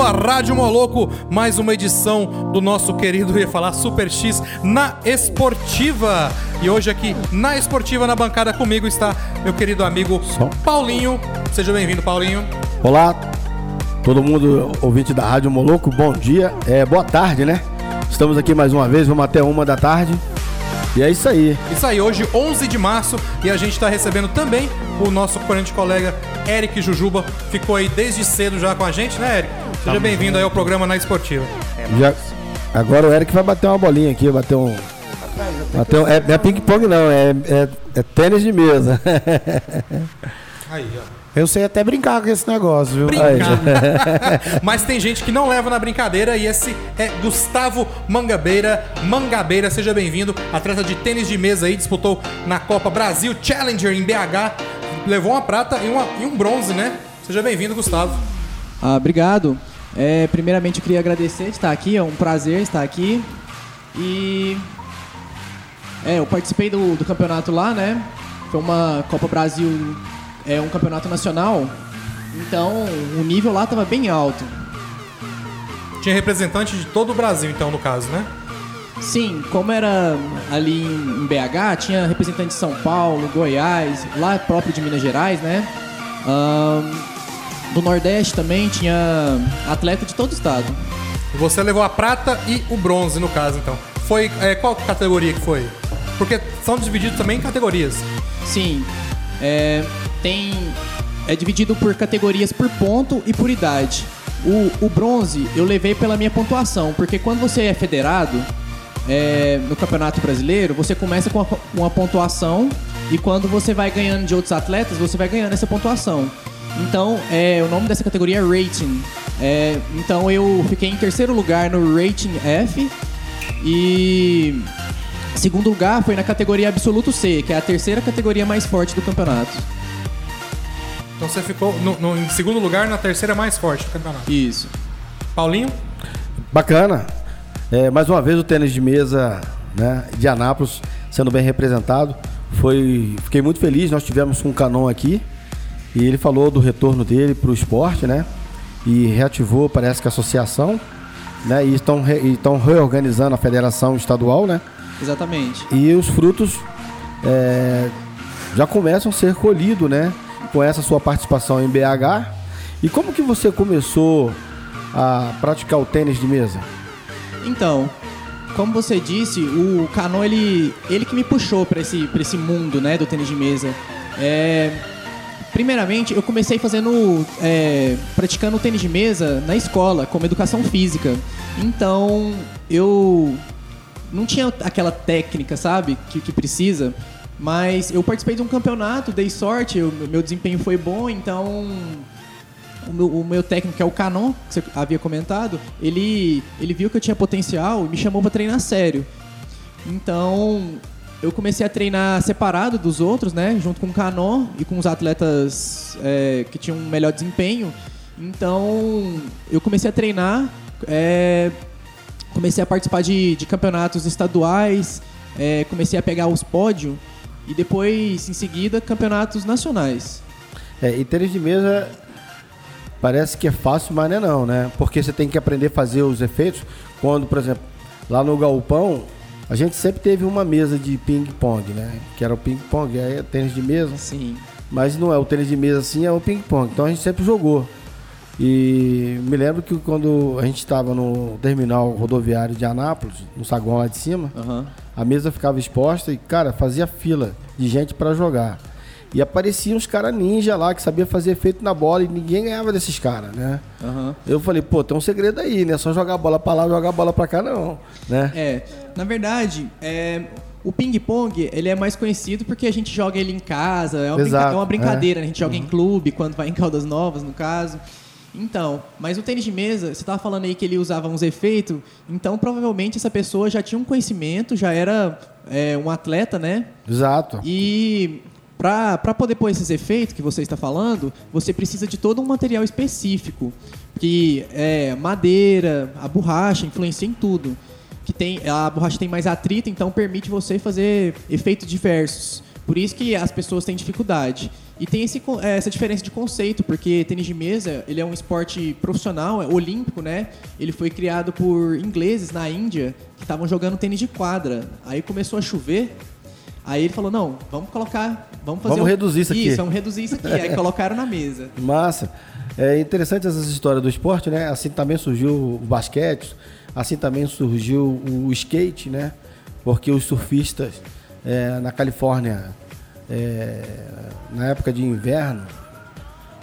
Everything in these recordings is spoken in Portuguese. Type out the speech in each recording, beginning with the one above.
sua Rádio Moloco, mais uma edição do nosso querido, ia falar, Super X na Esportiva. E hoje aqui na Esportiva, na bancada comigo, está meu querido amigo Paulinho. Seja bem-vindo, Paulinho. Olá, todo mundo ouvinte da Rádio Moloco, bom dia, é, boa tarde, né? Estamos aqui mais uma vez, vamos até uma da tarde. E é isso aí. Isso aí, hoje 11 de março e a gente está recebendo também o nosso corrente colega Eric Jujuba. Ficou aí desde cedo já com a gente, né, Eric? Seja bem-vindo aí ao programa Na Esportiva. Já, agora o Eric vai bater uma bolinha aqui, bater um. Bater um é, não é ping-pong não, é, é, é tênis de mesa. Aí, ó. Eu sei até brincar com esse negócio, viu? Brincar. Mas tem gente que não leva na brincadeira e esse é Gustavo Mangabeira. Mangabeira, seja bem-vindo. Atleta de tênis de mesa aí, disputou na Copa Brasil Challenger em BH. Levou uma prata e, uma, e um bronze, né? Seja bem-vindo, Gustavo. Ah, obrigado. É, primeiramente, eu queria agradecer de estar aqui. É um prazer estar aqui. E. É, eu participei do, do campeonato lá, né? Foi uma Copa Brasil, é um campeonato nacional. Então, o nível lá estava bem alto. Tinha representante de todo o Brasil, então, no caso, né? Sim, como era ali em BH, tinha representante de São Paulo, Goiás, lá próprio de Minas Gerais, né? Ahn, do Nordeste também tinha atleta de todo o estado. Você levou a prata e o bronze, no caso, então. Foi. é, qual categoria que foi? Porque são divididos também em categorias. Sim, é, tem é dividido por categorias por ponto e por idade. O, o bronze eu levei pela minha pontuação, porque quando você é federado é, no Campeonato Brasileiro, você começa com uma pontuação e quando você vai ganhando de outros atletas, você vai ganhando essa pontuação. Então, é, o nome dessa categoria é Rating. É, então, eu fiquei em terceiro lugar no Rating F e segundo lugar foi na categoria Absoluto C, que é a terceira categoria mais forte do campeonato. Então você ficou no, no- em segundo lugar na terceira mais forte do campeonato. Isso. Paulinho? Bacana. É, mais uma vez o tênis de mesa né, de Anápolis sendo bem representado. Foi, fiquei muito feliz. Nós tivemos com o Canon aqui e ele falou do retorno dele para o esporte, né? E reativou, parece que a associação, né? E estão, re- estão reorganizando a federação estadual, né? Exatamente. E os frutos é, já começam a ser colhidos, né? Com essa sua participação em BH. E como que você começou a praticar o tênis de mesa? Então, como você disse, o Canon ele, ele que me puxou para esse, pra esse mundo, né, do tênis de mesa. É, primeiramente, eu comecei fazendo, é, praticando tênis de mesa na escola, como educação física. Então, eu não tinha aquela técnica, sabe, que, que precisa. Mas eu participei de um campeonato, dei sorte, o meu desempenho foi bom, então o meu, o meu técnico, que é o Canon, que você havia comentado, ele, ele viu que eu tinha potencial e me chamou para treinar sério. Então, eu comecei a treinar separado dos outros, né? Junto com o Canon e com os atletas é, que tinham um melhor desempenho. Então, eu comecei a treinar, é, comecei a participar de, de campeonatos estaduais, é, comecei a pegar os pódios e depois, em seguida, campeonatos nacionais. É, e tênis de mesa parece que é fácil, mas não é não, né? Porque você tem que aprender a fazer os efeitos. Quando, por exemplo, lá no galpão, a gente sempre teve uma mesa de ping-pong, né? Que era o ping-pong, é tênis de mesa. Sim. Mas não é o tênis de mesa assim, é o ping-pong. Então a gente sempre jogou. E me lembro que quando a gente estava no terminal rodoviário de Anápolis, no saguão lá de cima, Aham. a mesa ficava exposta e, cara, fazia fila de gente para jogar. E apareciam uns caras ninja lá que sabia fazer efeito na bola e ninguém ganhava desses caras, né? Aham. Eu falei, pô, tem um segredo aí, né? Só jogar a bola pra lá, jogar a bola pra cá, não, né? É, na verdade, é, o ping-pong, ele é mais conhecido porque a gente joga ele em casa, é uma, brinca- Exato, é uma brincadeira, é. né? a gente joga em clube, quando vai em Caldas Novas, no caso. Então, mas o tênis de mesa, você tava falando aí que ele usava uns efeitos, então provavelmente essa pessoa já tinha um conhecimento, já era é, um atleta, né? Exato. E para poder pôr esses efeitos que você está falando, você precisa de todo um material específico. Que é madeira, a borracha, influencia em tudo. Que tem, a borracha tem mais atrito, então permite você fazer efeitos diversos. Por isso que as pessoas têm dificuldade. E tem esse essa diferença de conceito, porque tênis de mesa, ele é um esporte profissional, é olímpico, né? Ele foi criado por ingleses na Índia que estavam jogando tênis de quadra. Aí começou a chover, aí ele falou, não, vamos colocar, vamos fazer... Vamos um- reduzir isso aqui. Isso, vamos reduzir isso aqui. aí colocaram na mesa. Massa. É interessante essas histórias do esporte, né? Assim também surgiu o basquete, assim também surgiu o skate, né? Porque os surfistas é, na Califórnia, é, na época de inverno,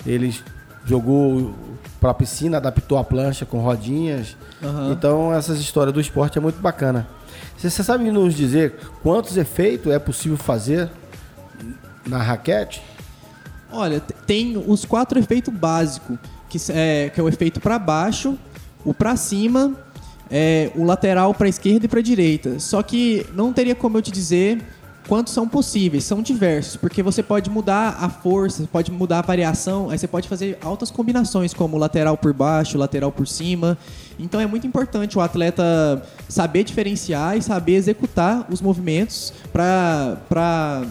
eles jogou para a piscina, adaptou a plancha com rodinhas. Aham. Então essas histórias do esporte é muito bacana. Você sabe nos dizer quantos efeitos é possível fazer na raquete? Olha, tem os quatro efeitos básicos, que, é, que é o efeito para baixo, o para cima, é, o lateral para esquerda e para direita. Só que não teria como eu te dizer quantos são possíveis, são diversos, porque você pode mudar a força, pode mudar a variação, aí você pode fazer altas combinações, como lateral por baixo, lateral por cima. Então é muito importante o atleta saber diferenciar e saber executar os movimentos para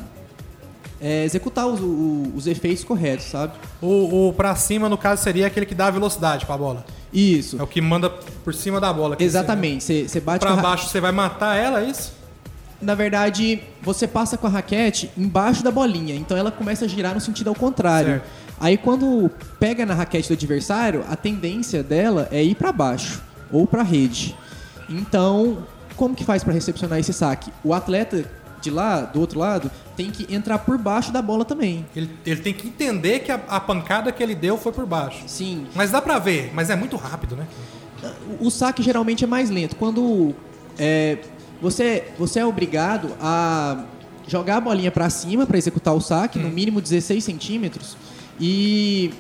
é, executar os, o- os efeitos corretos, sabe? O, o pra cima, no caso, seria aquele que dá velocidade pra bola. Isso. É o que manda por cima da bola. que Exatamente. Você bate pra com a ra- baixo você vai matar ela, é isso? Na verdade, você passa com a raquete embaixo da bolinha, então ela começa a girar no sentido ao contrário. Certo. Aí quando pega na raquete do adversário, a tendência dela é ir para baixo ou para rede. Então, como que faz para recepcionar esse saque? O atleta de lá, do outro lado, tem que entrar por baixo da bola também. Ele, ele tem que entender que a, a pancada que ele deu foi por baixo. Sim. Mas dá pra ver, mas é muito rápido, né? O saque geralmente é mais lento. Quando é, você, você é obrigado a jogar a bolinha para cima para executar o saque, no mínimo 16 centímetros, e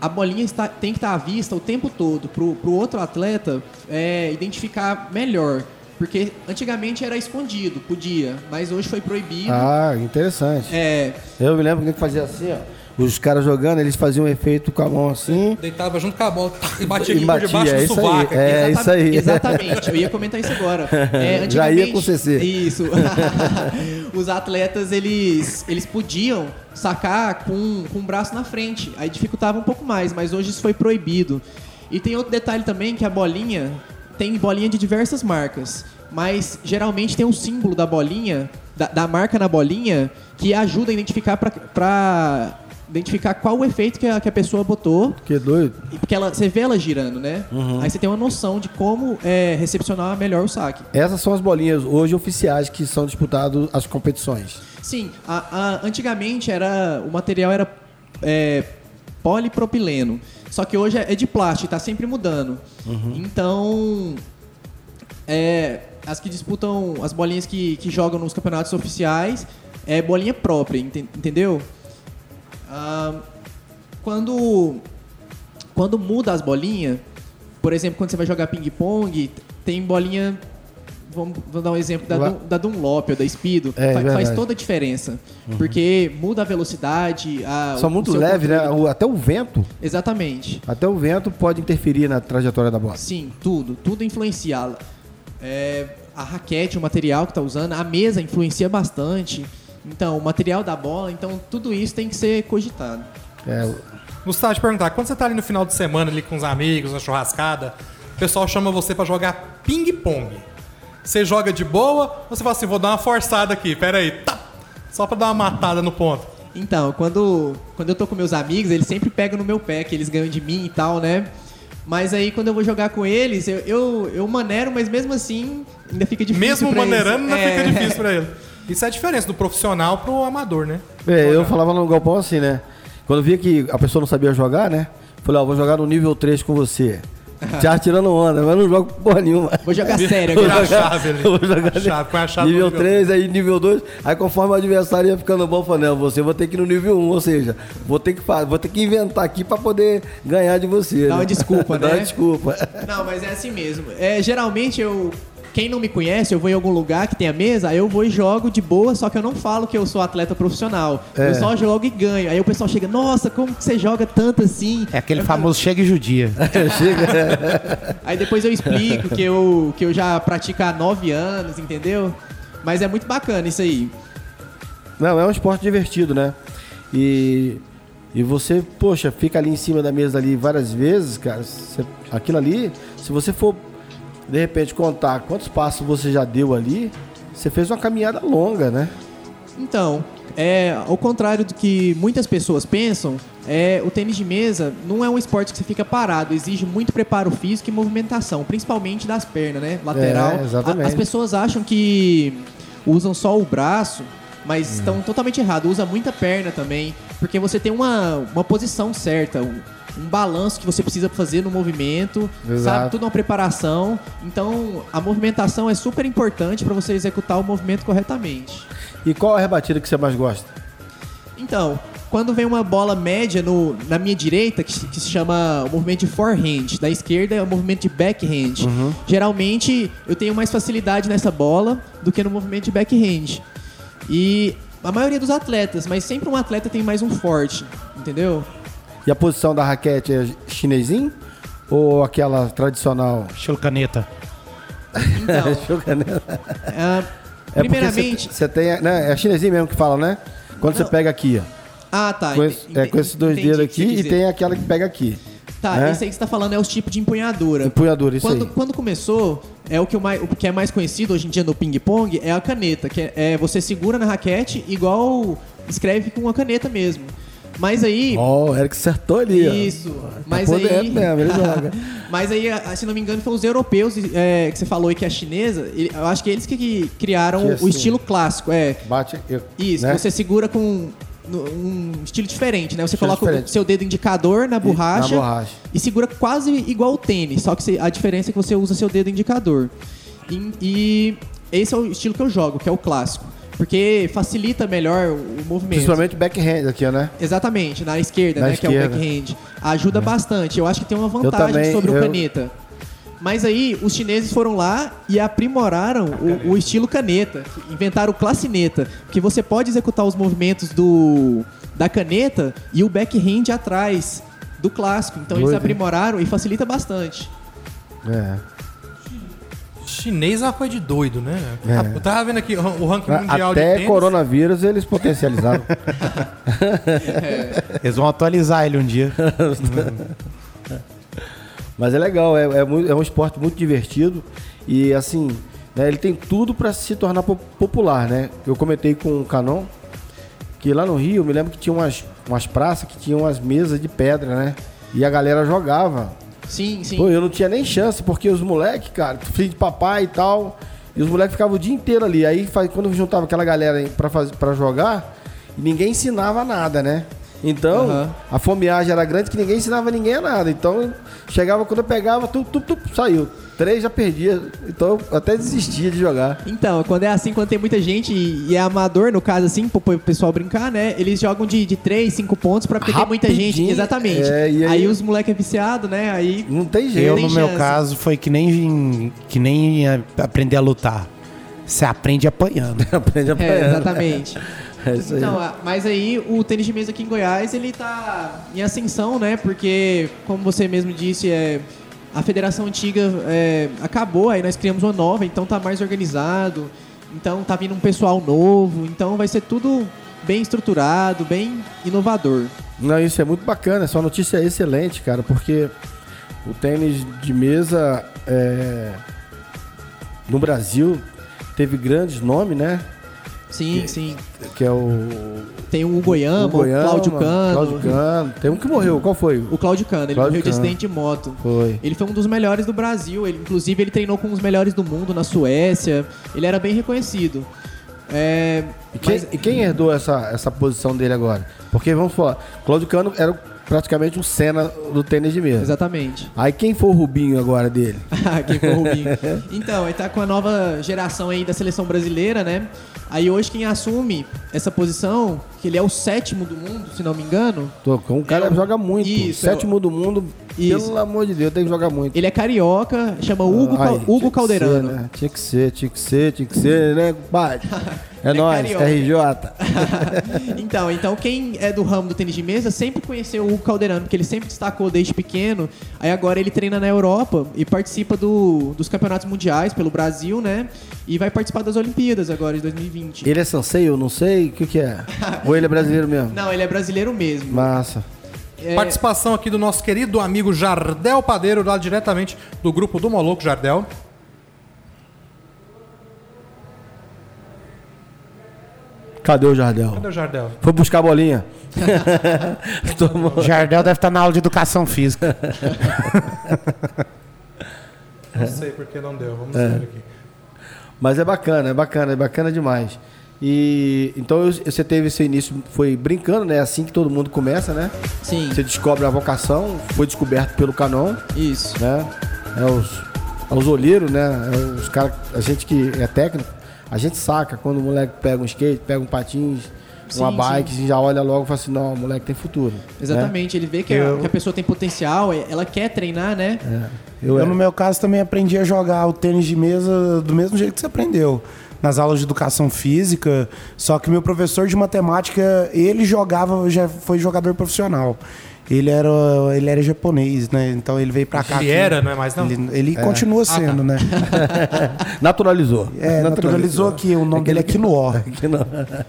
a bolinha está, tem que estar à vista o tempo todo para o outro atleta é, identificar melhor. Porque antigamente era escondido, podia, mas hoje foi proibido. Ah, interessante. É, Eu me lembro que fazia assim, ó. Os caras jogando, eles faziam um efeito com a mão assim. Deitava junto com a bola e batia E batia, por debaixo é do isso aí, sovaco. é. Isso aí. Exatamente, eu ia comentar isso agora. É, Já ia antigamente- com CC. Isso. Os atletas, eles, eles podiam sacar com, com o braço na frente, aí dificultava um pouco mais, mas hoje isso foi proibido. E tem outro detalhe também, que a bolinha, tem bolinha de diversas marcas, mas geralmente tem um símbolo da bolinha, da, da marca na bolinha, que ajuda a identificar para identificar qual o efeito que a, que a pessoa botou Que doido. e Porque ela, você vê ela girando, né? Aí você tem uma noção de como é, recepcionar melhor o saque. Essas são as bolinhas hoje oficiais que são disputadas as competições. Sim, a- a- antigamente era o material era é, polipropileno. Só que hoje é é de plástico, tá sempre mudando. Então, é, as que disputam, as bolinhas que, que jogam nos campeonatos oficiais, é bolinha própria, enten- entendeu? Quando, quando muda as bolinhas, por exemplo, quando você vai jogar ping-pong, tem bolinha. Vamos, vamos dar um exemplo da. Dun- da Dunlop ou da Speedo. É, Fa- faz. Uhum. toda a diferença. Porque muda a velocidade. A, o- muito leves, né? O- Até o vento, Exatamente. até o vento pode interferir na trajetória da bola. Sim, tudo. Tudo influencia. É, a raquete, o material que está usando, a mesa influencia bastante. Então, o material da bola, então tudo isso tem que ser cogitado. É, Gustavo, te perguntar, quando você tá ali no final de semana ali com os amigos, na churrascada, o pessoal chama você pra jogar ping-pong. Você joga de boa ou você fala assim, vou dar uma forçada aqui, pera aí, tá, só pra dar uma matada no ponto. Então, quando, quando eu tô com meus amigos, eles sempre pegam no meu pé, que eles ganham de mim e tal, né? Mas aí, quando eu vou jogar com eles, eu, eu, eu maneiro, mas mesmo assim, ainda fica difícil Mesmo pra eles. maneirando, ainda É. fica difícil pra ele. Isso é a diferença do profissional pro amador, né? É, eu Jogar. falava no galpão assim, né? Quando eu via que a pessoa não sabia jogar, né? Falei, ó, vou jogar no nível 3 com você. Já tirando onda, mas não jogo porra nenhuma. Vou jogar sério agora. a chave ali. Vou jogar A chave, põe a chave nível no nível 3, aí nível 2. Aí conforme o adversário ia ficando bom, eu falei, não, você vou ter que ir no nível 1, ou seja, vou ter que, vou ter que inventar aqui pra poder ganhar de você. Dá né? uma desculpa, Dá né? uma desculpa. Não, mas é assim mesmo. É, geralmente eu. Quem não me conhece, eu vou em algum lugar que tenha mesa, aí eu vou e jogo de boa, só que eu não falo que eu sou atleta profissional. É. Eu só jogo e ganho. Aí o pessoal chega, nossa, como que você joga tanto assim? É aquele famoso chega e judia. Chega. Aí depois eu explico que eu, que eu já pratico há nove anos, entendeu? Mas é muito bacana isso aí. Não, é um esporte divertido, né? E, e você, poxa, fica ali em cima da mesa ali várias vezes, cara. você- aquilo ali, se você for de repente contar quantos passos você já deu ali, você fez uma caminhada longa, né? Então, é, ao contrário do que muitas pessoas pensam, é, o tênis de mesa não é um esporte que você fica parado, exige muito preparo físico e movimentação, principalmente das pernas, né? Lateral. É, exatamente. A- as pessoas acham que usam só o braço, mas Hum. estão totalmente errado. Usa muita perna também, porque você tem uma, uma posição certa, um, balanço que você precisa fazer no movimento, Exato. sabe? Tudo uma preparação. Então, a movimentação é super importante para você executar o movimento corretamente. E qual a rebatida que você mais gosta? Então, quando vem uma bola média no, na minha direita, que, que se chama o movimento de forehand, da esquerda é o movimento de backhand. Geralmente eu tenho mais facilidade nessa bola do que no movimento de backhand. E a maioria dos atletas, mas sempre um atleta tem mais um forte, entendeu? E a posição da raquete é chinesinho ou aquela tradicional? Estilo caneta. Então, Show caneta. ah, É porque primeiramente. você tem, né? É chinesinho mesmo que fala, né? Quando você pega aqui, ó. Ah, tá. Com, esse- é, com esses dois dedos aqui e tem aquela que pega aqui. Tá, né? esse aí que você tá falando é os tipos de empunhadura. Empunhadura, isso quando, aí. quando começou, é o que, o, mais, o que é mais conhecido hoje em dia no ping-pong é a caneta, que é, é você segura na raquete igual escreve com uma caneta mesmo. Mas aí. Ó, o Eric acertou ali. Isso. Mas tá aí. podendo mesmo, ele joga. Mas aí, a- se não me engano, foram os europeus é, que você falou aí que é chinesa. Eu acho que eles que, criaram Que o assim- estilo clássico. É. Bate eu, Isso, né? você segura com um estilo diferente, né? Você Estilo coloca diferente. o seu dedo indicador na borracha, na borracha. e segura quase igual o tênis, só que a diferença é que você usa seu dedo indicador. E, e esse é o estilo que eu jogo, que é o clássico. Porque facilita melhor o movimento. Principalmente backhand aqui, né? Exatamente, na esquerda, Na né? Que é o esquerda. backhand. Ajuda bastante. Eu acho que tem uma vantagem também, sobre o eu- caneta. Mas aí, os chineses foram lá e aprimoraram o, o estilo caneta. Inventaram o classineta. Que você pode executar os movimentos do, da caneta e o backhand atrás do clássico. Então eles Doido, hein? aprimoraram e facilita bastante. É. Chinês é uma coisa de doido, né? É. Eu tava vendo aqui o ranking mundial de Até tênis. coronavírus eles potencializaram. Eles vão atualizar ele um dia. Mas é legal, é, é, muito- é um esporte muito divertido e assim, né, ele tem tudo para se tornar po- popular, né? Eu comentei com o Canon que lá no Rio, eu me lembro que tinha umas, umas praças que tinham umas mesas de pedra, né? E a galera jogava. Sim, sim. Pô, eu não tinha nem chance, porque os moleques, cara, filho de papai e tal, e os moleques ficavam o dia inteiro ali. Aí quando juntava aquela galera pra, fazer, pra jogar, ninguém ensinava nada, né? Então, Aham. a fomeagem era grande que ninguém ensinava ninguém a nada. Então, chegava quando eu pegava, tu, tu, tu, saiu. Três já perdia. Então, eu até desistia de jogar. Então, quando é assim, quando tem muita gente e e é amador, no caso assim, pro pro pessoal brincar, né? Eles jogam de, de 3, 5 pontos pra porque tem muita gente. Exatamente. é, e aí, aí- os moleques é viciado, né? Aí. Não tem jeito. Eu, no meu caso, foi que nem, que nem aprender a lutar. Você aprende apanhando. Aprende a É, apanhar. exatamente. É isso aí. Então, mas aí o tênis de mesa aqui em Goiás, ele tá em ascensão, né? Porque, como você mesmo disse, é, a federação antiga é, acabou, aí nós criamos uma nova, então tá mais organizado, então tá vindo um pessoal novo, então vai ser tudo bem estruturado, bem inovador. Não, isso é muito bacana, essa notícia é excelente, cara, porque o tênis de mesa é, no Brasil teve grandes nomes, né? Sim, sim. Que é o, Tem o Goiama, o, Cláudio Cano. Cláudio Cano. Tem um que morreu, qual foi? O Cláudio Cano, ele Cláudio morreu de Cano. acidente de moto. Foi. Ele foi um dos melhores do Brasil. Ele, inclusive, ele treinou com os melhores do mundo na Suécia. Ele era bem reconhecido. É, E quem, mas- e quem herdou essa, essa posição dele agora? Porque, vamos falar, Cláudio Cano era praticamente um Senna do tênis de mesa. Exatamente. Aí quem foi o Rubinho agora dele? Quem foi o Rubinho. Então, ele tá com a nova geração aí da seleção brasileira, né? Aí hoje quem assume essa posição, que ele é o sétimo do mundo, se não me engano, Tô um cara É joga muito. Isso, Sétimo do mundo, Isso. pelo amor de Deus, tem que jogar muito. ele é carioca, chama Hugo, Ai, Cal- tinha Hugo que Calderano. ser, né? Tinha que ser, tinha que ser, tinha que ser, né, compadre? É, É nóis, carioca. RJ. então, então quem é do ramo do tênis de mesa sempre conheceu o Hugo Calderano, porque ele sempre destacou desde pequeno. Aí agora ele treina na Europa e participa do- dos campeonatos mundiais pelo Brasil, né? E vai participar das Olimpíadas agora de 2020. Ele é sensei, eu não sei, o que que é? Ou Ou ele é brasileiro mesmo? Não, ele é brasileiro mesmo. Massa. É, Participação aqui do nosso querido amigo Jardel Padeiro, lá diretamente do grupo do Moloco Jardel. Cadê o Jardel? Cadê o Jardel? Foi buscar a bolinha. Tomou- Jardel deve estar na aula de educação física. Não sei porque não deu. Vamos ver aqui. Mas é bacana, é bacana, é bacana demais. E então você teve esse início, foi brincando, né? Assim que todo mundo começa, né? Sim, Você descobre a vocação, foi descoberto pelo Canon, isso. né? É os, é os olheiros, né? É os caras, a gente que é técnico, a gente saca quando o moleque pega um skate, pega um patins, uma Sim, bike, a gente já olha logo e fala assim, não, o moleque tem futuro. né? Exatamente, ele vê que, a, Eu- que a pessoa tem potencial, é- ela quer treinar, né? Eu, Eu, no meu caso, também aprendi a jogar o tênis de mesa do mesmo jeito que você aprendeu. Nas aulas de educação física, só que meu professor de matemática, ele jogava, já foi jogador profissional. Ele era, ele era japonês, né? Então ele veio pra cá. Ele aqui. era, não é mais não? Ele, ele continua sendo, né? Naturalizou. É, naturalizou aqui. O nome dele é Kinoó. Não.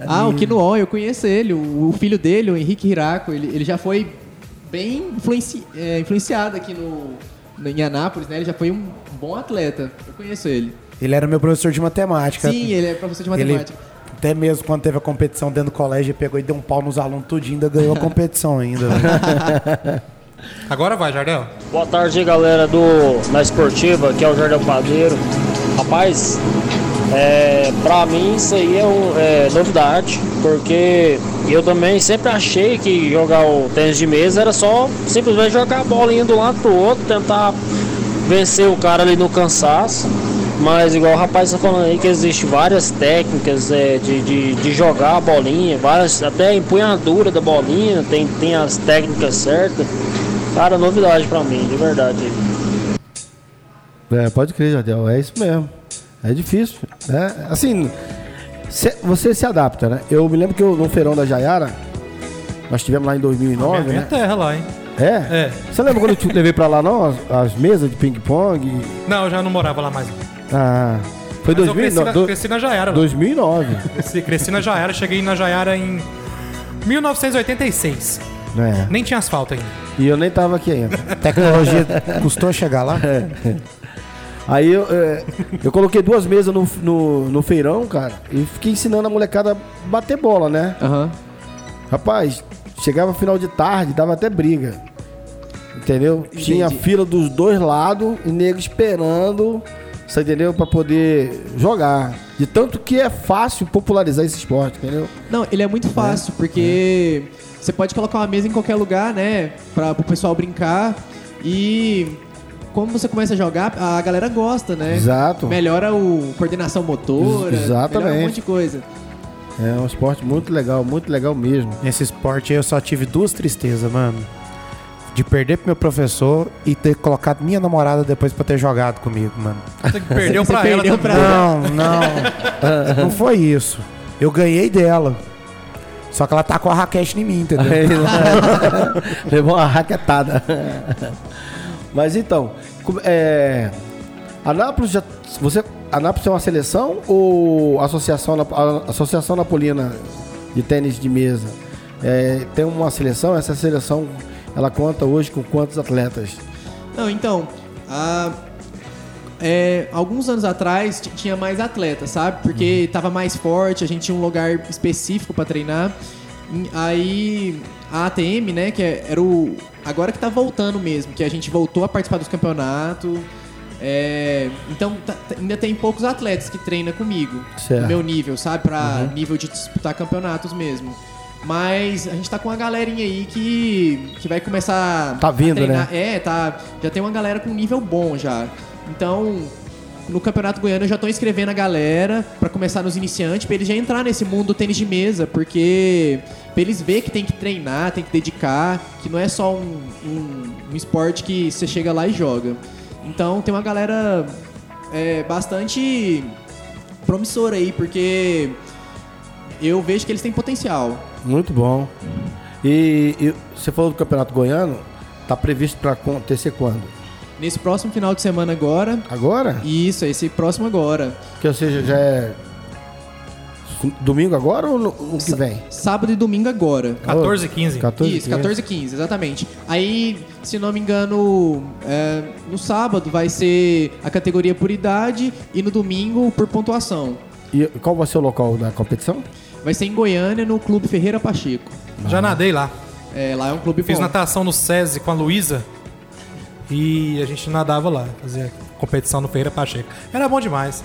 Ah, o Kinoon, eu conheço ele. O, o filho dele, o Henrique Hirako, ele, ele já foi bem influenci- é, influenciado aqui no, no- em Anápolis, né? Ele já foi um bom atleta. Eu conheço ele. Ele era meu professor de matemática. Sim, ele é professor de Ele, matemática. Até mesmo quando teve a competição dentro do colégio, pegou e deu um pau nos alunos tudinho, ainda ganhou a competição ainda. velho. Agora vai, Jardel. Boa tarde, galera do Na Esportiva, que é o Jardel Padeiro. Rapaz, é, pra mim isso aí é, um- é novidade, porque eu também sempre achei que jogar o tênis de mesa era só simplesmente jogar a bolinha do lado pro outro, tentar vencer o cara ali no cansaço. Mas igual o rapaz está falando aí que existe várias técnicas é, de, de, de jogar a bolinha, várias, até a empunhadura da bolinha, tem, tem as técnicas certas. Cara, novidade pra mim, de verdade. É, pode crer, Jardel. É isso mesmo. É difícil. Né? Assim, cê- você se adapta, né? Eu me lembro que eu, no feirão da Jaiara, nós tivemos lá em 2009, Minha né? terra lá, hein? É? É. Você lembra quando eu te levei pra lá, não? As, as mesas de ping-pong? Não, eu já não morava lá mais. Ah, foi Mas eu cresci, 2009. na, do- cresci na Jaiara. lá. 2009. Cresci, cresci na Jaiara, cheguei na Jaiara em 1986. né? Nem tinha asfalto ainda. E eu nem tava aqui ainda. Tecnologia custou chegar lá? Aí eu, é, eu coloquei duas mesas no, no, no feirão, cara, e fiquei ensinando a molecada a bater bola, né? Aham. Rapaz, chegava final de tarde, dava até briga. Entendeu? Tinha Entendi. fila dos dois lados e nego esperando, você entendeu? Pra poder jogar. De tanto que é fácil popularizar esse esporte, entendeu? Não, ele é muito fácil, porque você pode colocar uma mesa em qualquer lugar, né? Pra, pro pessoal brincar. E como você começa a jogar, a galera gosta, né? Exato. Melhora o coordenação motora. Ex- exatamente. Melhora um monte de coisa. É um esporte muito legal, muito legal mesmo. Nesse esporte aí eu só tive duas tristezas, mano. De perder pro meu professor e ter colocado minha namorada depois pra ter jogado comigo, mano. Você que perdeu Você pra ela perdeu também. pra- Não, não. não foi isso. Eu ganhei dela. Só que ela tá com a raquete em mim, entendeu? Aí, Levou uma raquetada. Mas então, é, Anápolis já. Você, Anápolis é uma seleção ou associação, a associação napolina de tênis de mesa? É, tem uma seleção, essa seleção ela conta hoje com quantos atletas? Não, então, a- é, alguns anos atrás tinha mais atletas, sabe? Porque tava mais forte, a gente tinha um lugar específico pra treinar. Aí a ATM, né, que é- era o. Agora que tá voltando mesmo, que a gente voltou a participar dos campeonatos. É, então tá- tá- ainda tem poucos atletas que treinam comigo. Certo. No meu nível, sabe? Pra nível de disputar campeonatos mesmo. Mas a gente tá com uma galerinha aí que, que vai começar Tá a vindo, né? É, tá. Já tem uma galera com nível bom já. Então, no Campeonato Goiano eu já tô inscrevendo a galera pra começar nos iniciantes, pra eles já entrar nesse mundo do tênis de mesa, porque pra eles ver que tem que treinar, tem que dedicar, que não é só um, um, um esporte que você chega lá e joga. Então tem uma galera é, bastante promissora aí, porque eu vejo que eles têm potencial. Muito bom. E, e você falou do Campeonato Goiano, tá previsto para acontecer quando? Nesse próximo final de semana agora, Agora? isso, esse próximo agora. Que ou seja, já é Domingo agora ou no, no que vem? Sábado e domingo agora. 14 e 15. 14, Isso, 14 e 15, exatamente. Aí, se não me engano, é, no sábado vai ser a categoria por idade e no domingo por pontuação. E qual vai ser o local da competição? Vai ser em Goiânia, no Clube Ferreira Pacheco. Já nadei lá. É, lá é um clube Fiz bom. natação no SESI com a Luísa. E a gente nadava lá, fazia competição no Ferreira Pacheco. Era bom demais.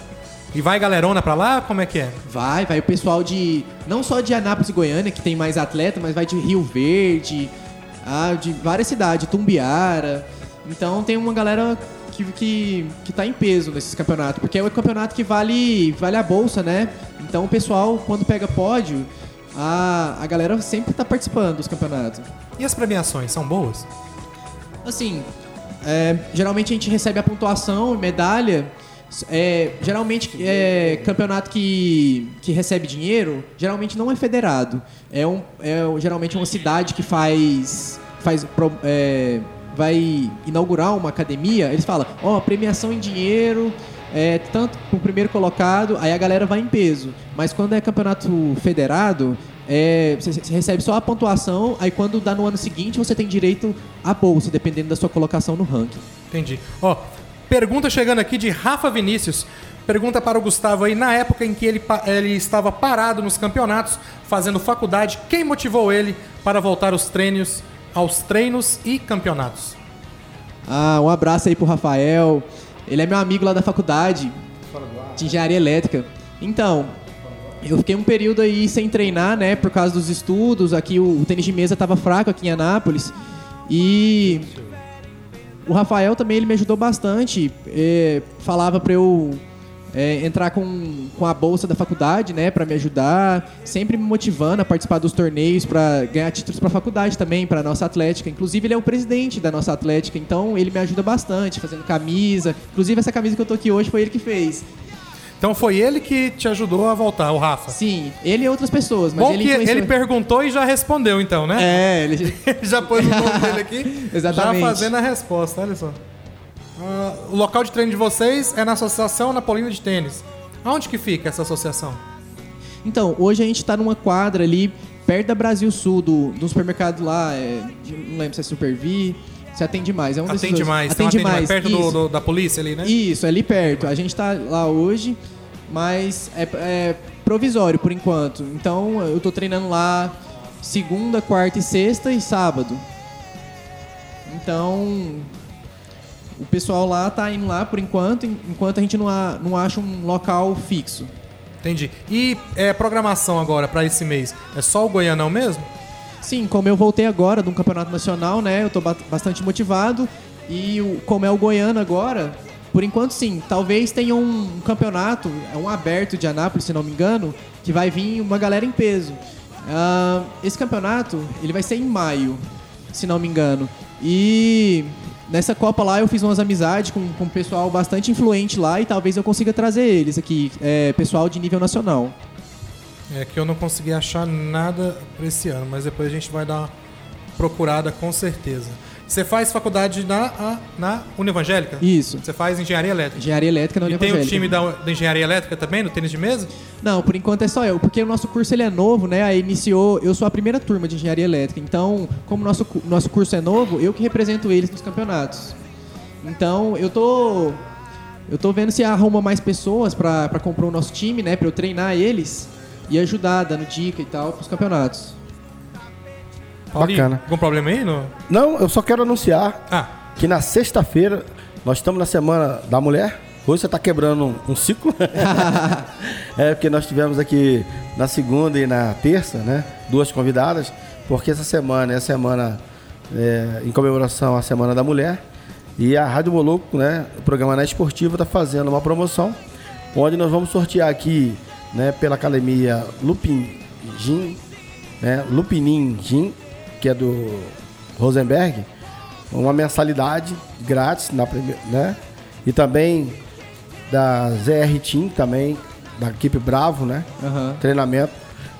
E vai galerona pra lá? Como é que é? Vai, vai o pessoal de. Não só de Anápolis e Goiânia, que tem mais atleta, mas vai de Rio Verde, ah, de várias cidades, Tumbiara. Então tem uma galera que, que, que tá em peso nesses campeonatos. Porque é o campeonato que vale, vale a bolsa, né? Então o pessoal, quando pega pódio, a, a galera sempre tá participando dos campeonatos. E as premiações são boas? Assim, é, geralmente a gente recebe a pontuação e medalha. É, geralmente, é, campeonato que, que recebe dinheiro, geralmente não é federado. É, um, é geralmente uma cidade que faz. faz é, vai inaugurar uma academia. Eles falam: Ó, premiação em dinheiro. É, tanto pro primeiro colocado, aí a galera vai em peso. Mas quando é campeonato federado, é, você, você recebe só a pontuação, aí quando dá no ano seguinte, você tem direito à bolsa, dependendo da sua colocação no ranking. Entendi. Ó, pergunta chegando aqui de Rafa Vinícius. Pergunta para o Gustavo aí, na época em que ele, ele estava parado nos campeonatos, fazendo faculdade, quem motivou ele para voltar aos treinos, aos treinos e campeonatos? Ah, um abraço aí pro Rafael. Ele é meu amigo lá da faculdade de engenharia elétrica. Então, eu fiquei um período aí sem treinar, né, por causa dos estudos. Aqui o, o tênis de mesa tava fraco aqui em Anápolis. E o Rafael também ele me ajudou bastante. eh, falava pra eu eh, entrar com, com a bolsa da faculdade, né, Pra me ajudar, sempre me motivando a participar dos torneios pra ganhar títulos pra faculdade também, pra nossa atlética. Inclusive ele é o presidente da nossa atlética, então ele me ajuda bastante fazendo camisa. Inclusive essa camisa que eu tô aqui hoje foi ele que fez. Então foi ele que te ajudou a voltar, o Rafa. Sim, ele e outras pessoas, mas Bom ele que influenciou- ele perguntou e já respondeu, então, né? É, ele Ele já pôs o nome dele aqui, Exatamente. já fazendo a resposta, olha só. Ah, o local de treino de vocês é na Associação Napolina de Tênis. Aonde que fica essa associação? Então, hoje a gente tá numa quadra ali, perto da Brasil Sul, do, do supermercado lá, é, não lembro se é Supervi, se atende mais. É um desses Atende dois. mais, então Atende, atende mais, perto do, do- da polícia ali, né? Isso, é ali perto. A gente tá lá hoje, mas é, é provisório por enquanto. Então, eu tô treinando lá segunda, quarta e sexta e sábado. Então, o pessoal lá tá indo lá por enquanto, en- enquanto a gente não, a- não acha um local fixo. Entendi. E é, programação agora pra esse mês? É só o Goianão mesmo? Sim, como eu voltei agora de um campeonato nacional, né? Eu tô ba- bastante motivado. E o- como é o Goiano agora, por enquanto sim. Talvez tenha um, um campeonato, é um aberto de Anápolis, se não me engano, que vai vir uma galera em peso. Ah, esse campeonato, ele vai ser em maio, se não me engano. E nessa Copa lá eu fiz umas amizades com, com um pessoal bastante influente lá e talvez eu consiga trazer eles aqui, é, pessoal de nível nacional. É que eu não consegui achar nada pra esse ano, mas depois a gente vai dar uma procurada com certeza. Você faz faculdade na, a- na Univangélica? Isso. Você faz engenharia elétrica. Engenharia elétrica na E tem o time da, da engenharia elétrica também, no tênis de mesa? Não, por enquanto é só eu, porque o nosso curso ele é novo, né? Aí iniciou, eu sou a primeira turma de engenharia elétrica, então, como nosso nosso curso é novo, eu que represento eles nos campeonatos. Então, eu tô eu tô vendo se arruma mais pessoas pra comprar o nosso time, né, Pra eu treinar eles e ajudar dando dica e tal pros campeonatos. Paulinho, Bacana. Algum problema aí? No... Não, eu só quero anunciar Ah, que na sexta-feira nós estamos na Semana da Mulher. Hoje você está quebrando um, ciclo. é porque nós tivemos aqui na segunda e na terça, né? Duas convidadas, porque essa semana é a semana é, em comemoração à Semana da Mulher. E a Rádio Moloco, né? O programa Net Esportivo está fazendo uma promoção onde nós vamos sortear aqui, né? Pela academia Lupin Gin, né? Lupinin Gin, que é do Rosenberg, uma mensalidade grátis na prime- né? E também da ZR Team também, da equipe Bravo, né? Aham. Treinamento.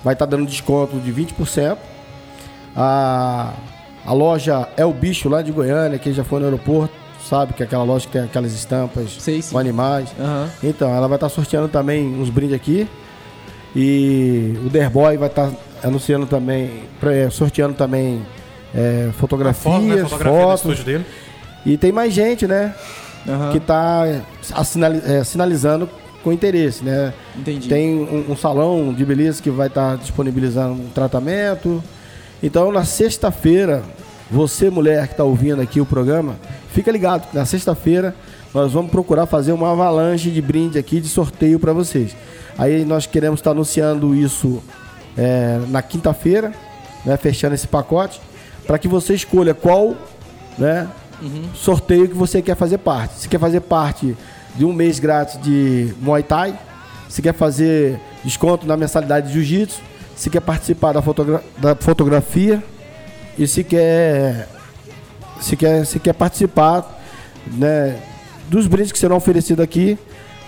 Vai estar dando desconto de 20%. A, a loja É o Bicho lá de Goiânia, que já foi no aeroporto, sabe? Que é aquela loja que tem aquelas estampas Sei com animais. Aham. Então, ela vai estar sorteando também uns brindes aqui. E o Derboy vai estar anunciando também, pré- sorteando também é, fotografias, Foto, né? Fotografia fotos. dele. E tem mais gente, né? Aham. Que está sinalizando com interesse, né? Entendi. Tem um, um salão de beleza que vai estar disponibilizando um tratamento. Então, na sexta-feira, você, mulher que está ouvindo aqui o programa, fica ligado. Na sexta-feira, nós vamos procurar fazer uma avalanche de brinde aqui, de sorteio para vocês. Aí nós queremos estar anunciando isso é, na quinta-feira, né, fechando esse pacote, para que você escolha qual né, sorteio que você quer fazer parte. Se quer fazer parte de um mês grátis de Muay Thai, se quer fazer desconto na mensalidade de Jiu-Jitsu, se quer participar da, fotogra- da fotografia e se quer, se quer, se quer participar né, dos brindes que serão oferecidos aqui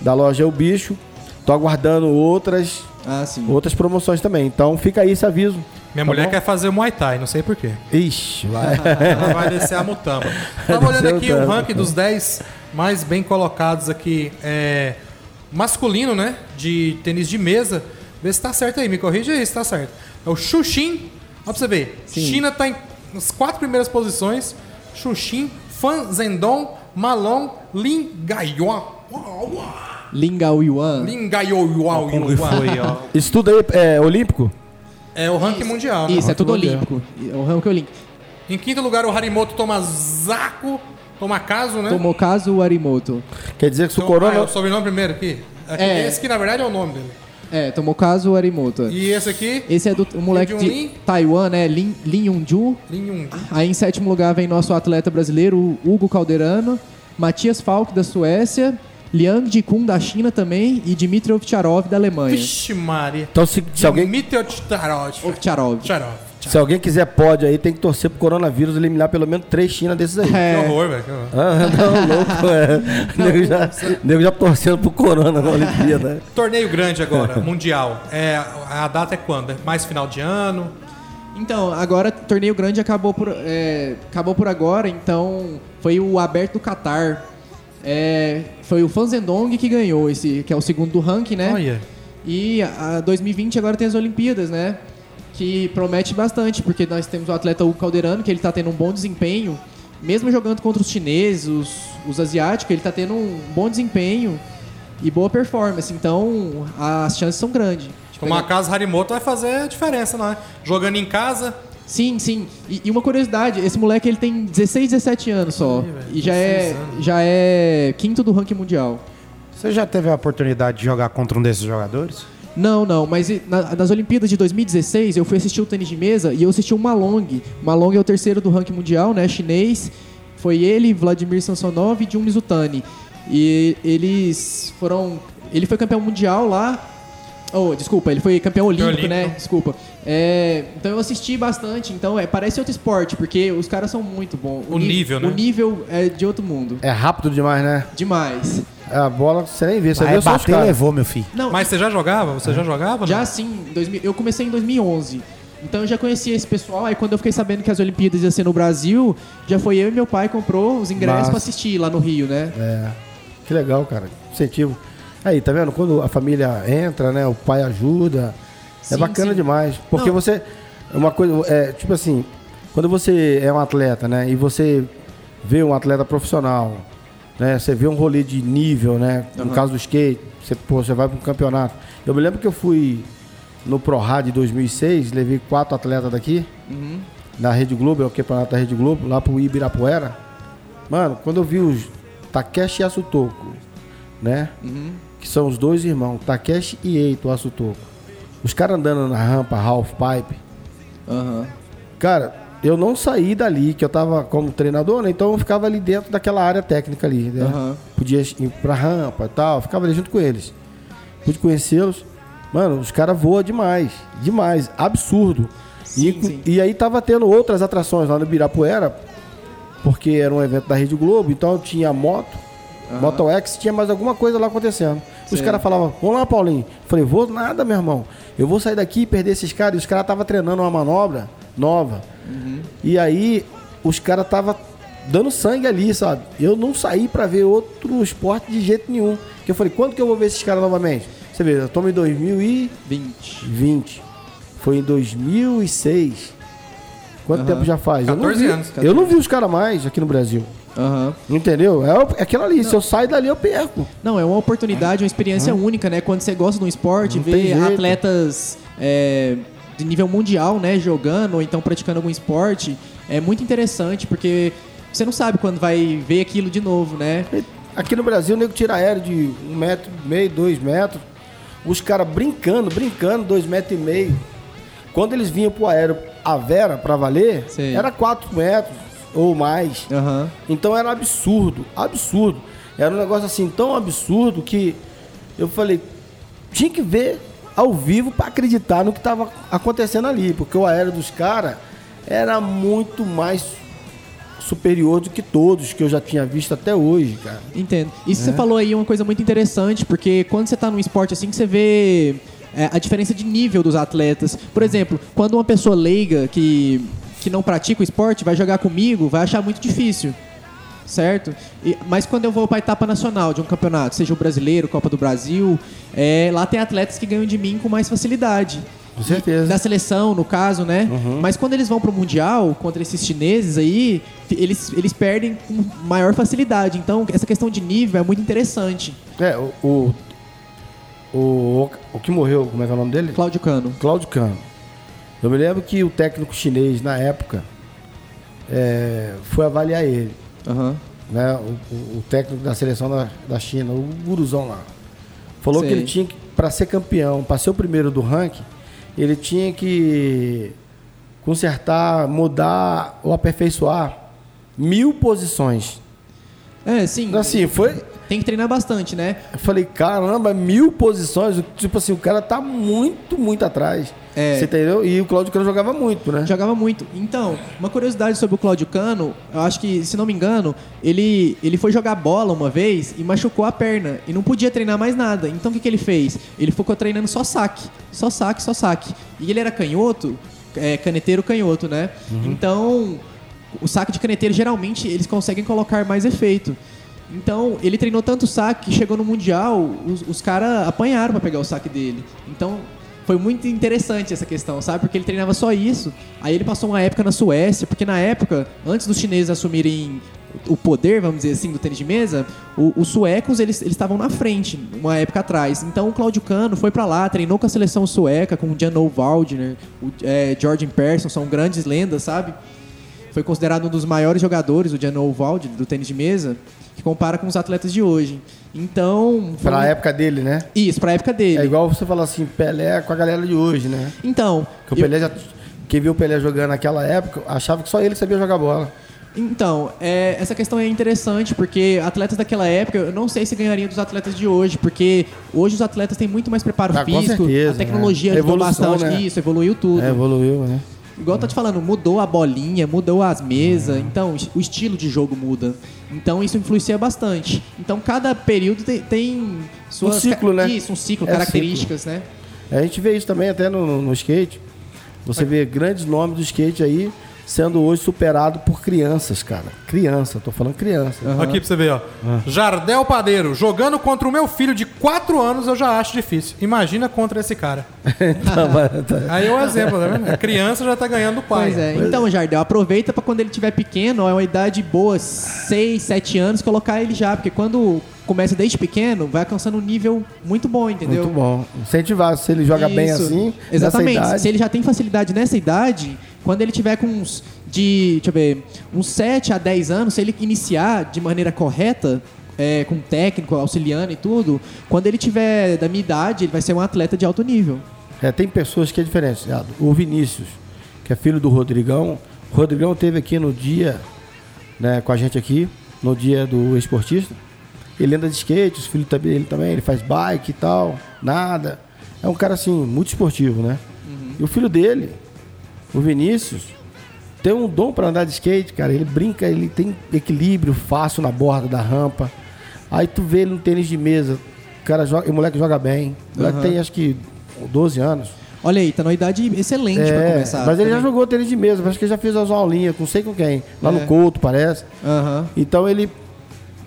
da loja É o Bicho. Estou aguardando outras, Ah, sim. outras promoções também. Então fica aí esse aviso. Minha tá mulher bom? quer fazer Muay Thai, não sei porquê. Ixi, vai. Ela vai descer a mutamba. Tava olhando aqui o ranking dos 10 mais bem colocados aqui. É, masculino, né? De tênis de mesa. Vê se tá certo aí. Me corrija aí se tá certo. É o Xuxin. Ó pra você ver. Sim. China tá em nas quatro primeiras posições. Xuxin, Fan Zhendong, Malong, Lin Gaiyuan. Lingao Yuan. Lin Gaiyuan. Como foi, ó. Isso tudo aí é olímpico? É o ranking mundial, né? Isso, é tudo mundial. olímpico. O ranking olímpico. Em quinto lugar, o Harimoto Tomazako. Tomakazu, né? Tomokazu Arimoto. Quer dizer que se o Então, ah, é Corona. o sobrenome primeiro aqui? Aqui, É. Esse que na verdade é o nome dele. É, Tomokazu Arimoto. E esse aqui, Esse é do o moleque de? Taiwan, né? Lin, Lin Yunju. Lin Yun. Aí em sétimo lugar vem nosso atleta brasileiro, o Hugo Calderano, Matias Falk da Suécia, Liang Jikun da China também e Dmitry Ovtcharov da Alemanha. Vixe Maria. Então, se, se alguém, Meteortarot. Ovtcharov. Tcharov. se alguém quiser pódio aí, tem que torcer pro coronavírus eliminar pelo menos três China desses aí. Que É, horror, velho. que horror. Ah, não, louco, é. Nego já, nego já torcendo pro Corona na Olimpíada. Torneio grande agora, mundial. É, a data é quando? É mais final de ano? Então, agora o torneio grande acabou por, é, acabou por agora, então foi o aberto do Qatar. É, foi o Fanzendong que ganhou esse, que é o segundo do ranking, né? Olha. E a 2020 agora tem as Olimpíadas, né? Que promete bastante, porque nós temos o atleta Hugo Calderano, que ele tá tendo um bom desempenho, mesmo jogando contra os chineses, os, os asiáticos, ele tá tendo um bom desempenho e boa performance. Então, as chances são grandes. de Tomar pegar- casa Harimoto vai fazer a diferença, não é? Jogando em casa, Sim, sim. E, e uma curiosidade, esse moleque ele tem 16, 17 anos só. E já 16 é, anos. já é quinto do ranking mundial. Você já teve a oportunidade de jogar contra um desses jogadores? Não, não, mas na- nas Olimpíadas de 2016 eu fui assistir o tênis de mesa e eu assisti o Malong. Malong é o terceiro do ranking mundial, né? Chinês. Foi ele, Vladimir Samsonov e Jun Mizutani. E eles foram. Ele foi campeão mundial lá. Oh, desculpa, ele foi campeão olímpico, olímpico. né? Desculpa. É, então eu assisti bastante. Então é, parece outro esporte, porque os caras são muito bons. O ni- nível, né? O nível é de outro mundo. É rápido demais, né? Demais. É a bola você nem vê, você Aí vê só os bateu e caras. levou, meu filho. Não, Mas você já jogava? Você já jogava? Já não? sim, em 2000 eu comecei em 2011. Então eu já conhecia esse pessoal. Aí quando eu fiquei sabendo que as Olimpíadas iam ser no Brasil, já foi eu e meu pai comprou os ingressos pra assistir lá no Rio, né? É. Que legal, cara. Incentivo. Aí, tá vendo? Quando a família entra, né? O pai ajuda. é Sim, bacana sim. demais. Porque Não. você. É uma coisa. É, tipo assim, quando você é um atleta, né? E você vê um atleta profissional, né? Você vê um rolê de nível, né? No caso do skate, você, pô, você vai para um campeonato. Eu me lembro que eu fui no ProRad de 2006, levei quatro atletas daqui, Uhum. na Rede Globo, é o campeonato da Rede Globo, lá pro Ibirapuera. Mano, quando eu vi os Takeshi e Asutoko, né? Uhum. Que são os dois irmãos, Takeshi e Eito Asutoko. Os caras andando na rampa, half pipe. Aham. Cara, eu não saí dali, que eu tava como treinador, né? Então eu ficava ali dentro daquela área técnica ali, né? Aham. Podia ir pra rampa e tal, ficava ali junto com eles. Pude conhecê-los. Mano, os caras voam demais. Demais. Absurdo. Sim, e, sim. e aí tava tendo outras atrações lá no Ibirapuera, porque era um evento da Rede Globo, então tinha moto, Moto X, tinha mais alguma coisa lá acontecendo. Os Sim. caras falavam, vamos lá, Paulinho. Falei, vou nada, meu irmão. Eu vou sair daqui e perder esses caras. E os caras estavam treinando uma manobra nova. E aí, os caras estavam dando sangue ali, sabe? Eu não saí pra ver outro esporte de jeito nenhum. Porque eu falei, quando que eu vou ver esses caras novamente? Você vê, eu tomo em 2020. 20. Foi em 2006. Quanto Aham. tempo já faz? Eu não 14 vi- anos. Eu não vi os caras mais aqui no Brasil. Aham. Entendeu? É, é aquilo ali. Se eu sair dali, eu perco. Não, é uma oportunidade, uma experiência única, né? Quando você gosta de um esporte, Não ver atletas é, de nível mundial, né, jogando ou então praticando algum esporte, é muito interessante, porque você não sabe quando vai ver aquilo de novo, né? Aqui no Brasil, o nego tira aéreo de um metro e meio, dois metros. Os caras brincando, brincando, dois metros e meio. Quando eles vinham pro aéreo a Vera pra valer, Sei. era quatro metros ou mais. Aham. Então era absurdo, absurdo. Era um negócio assim tão absurdo que eu falei, tinha que ver ao vivo pra acreditar no que tava acontecendo ali, porque o aéreo dos caras era muito mais superior do que todos que eu já tinha visto até hoje, cara. Entendo. Isso que você falou aí é uma coisa muito interessante, porque quando você tá num esporte assim que você vê é, a diferença de nível dos atletas. Por exemplo, quando uma pessoa leiga que, que não pratica o esporte vai jogar comigo, vai achar muito difícil. Certo? E- mas quando eu vou para a etapa nacional de um campeonato, seja o brasileiro, Copa do Brasil, é, lá tem atletas que ganham de mim com mais facilidade. Com certeza. Da seleção, no caso, né? Mas quando eles vão pro Mundial, contra esses chineses aí, eles, eles perdem com maior facilidade. Então, essa questão de nível é muito interessante. É, o, o, o, o que morreu, como é que é o nome dele? Cláudio Cano. Cláudio Cano. Eu me lembro que o técnico chinês, na época, é, foi avaliar ele. Aham. né, o, o- técnico da seleção da, da China, o guruzão lá. Falou Sei. que ele tinha que, para ser campeão, para ser o primeiro do ranking, ele tinha que consertar, mudar ou aperfeiçoar mil posições. É, sim. Assim, foi. Tem que treinar bastante, né? Eu falei, caramba, mil posições. Tipo assim, o cara tá muito, muito atrás. É. Você entendeu? E o Claudio Cano jogava muito, né? Jogava muito. Então, uma curiosidade sobre o Cláudio Cano, eu acho que, se não me engano, ele, ele foi jogar bola uma vez e machucou a perna e não podia treinar mais nada. Então o que, que ele fez? Ele ficou treinando só saque. Só saque, só saque. E ele era canhoto, é, caneteiro canhoto, né? Então, o saque de caneteiro, geralmente, eles conseguem colocar mais efeito. Então, ele treinou tanto saque que chegou no Mundial, os, os caras apanharam pra pegar o saque dele. Então, foi muito interessante essa questão, sabe? Porque ele treinava só isso. Aí ele passou uma época na Suécia, porque na época, antes dos chineses assumirem o poder, vamos dizer assim, do tênis de mesa, o- os suecos eles estavam na frente, uma época atrás. Então o Claudio Cano foi pra lá, treinou com a seleção sueca, com o Jan Waldner, o é, Jordan Persson, são grandes lendas, sabe? Foi considerado um dos maiores jogadores, o Jan Waldner, do tênis de mesa, que compara com os atletas de hoje. Então, Pra um- época dele, né? isso, pra época dele. É igual você falar assim, Pelé com a galera de hoje, né? Então, Que o eu- Pelé já. Quem viu o Pelé jogando naquela época achava que só ele sabia jogar bola. Então, é, essa questão é interessante, porque atletas daquela época, eu não sei se ganhariam dos atletas de hoje, porque hoje os atletas têm muito mais preparo Ah, com físico, certeza, a tecnologia né? ajudou Evolução, né? isso, evoluiu tudo. É, evoluiu, né? Igual eu tô te falando, mudou a bolinha, mudou as mesas, Uhum. então o estilo de jogo muda. Então isso influencia bastante. Então cada período tem, tem suas... Um ciclo, né? Isso, um ciclo, É características, né? A gente vê isso também até no- no skate. Você vê grandes nomes do skate aí sendo hoje superado por crianças, cara. Criança, tô falando criança. Aqui pra você ver, ó. Jardel Padeiro, jogando contra o meu filho de 4 anos eu já acho difícil. Imagina contra esse cara. Tá, tá- Aí é o exemplo, tá vendo? A criança já tá ganhando do pai. Pois é. Então, Jardel, aproveita pra quando ele tiver pequeno, é uma idade boa, 6, 7 anos, colocar ele já, porque quando começa desde pequeno, vai alcançando um nível muito bom, entendeu? Muito bom. Incentivar, se ele joga bem Isso. assim, Exatamente. nessa idade, Se ele já tem facilidade nessa idade, quando ele tiver com uns de, deixa eu ver, uns 7 a 10 anos, se ele iniciar de maneira correta, é, com técnico, auxiliando e tudo, quando ele tiver da minha idade, ele vai ser um atleta de alto nível. É, tem pessoas que é diferenciado. O Vinícius, que é filho do Rodrigão. O Rodrigão teve aqui no dia, né, com a gente aqui, no dia do esportista. Ele anda de skate, os filhos também, ele também, ele faz bike e tal, nada. É um cara assim, muito esportivo, né? E o filho dele, o Vinícius, tem um dom para andar de skate, cara. Ele brinca, ele tem equilíbrio fácil na borda da rampa. Aí tu vê ele no tênis de mesa, o cara joga, o moleque joga bem. O moleque Aham. tem acho que 12 anos. Olha aí, tá numa idade excelente pra É, começar. mas ele já também. jogou tênis de mesa, acho que ele já fez as aulinhas, com sei com quem. Lá É. no Couto, parece. Aham. Então ele.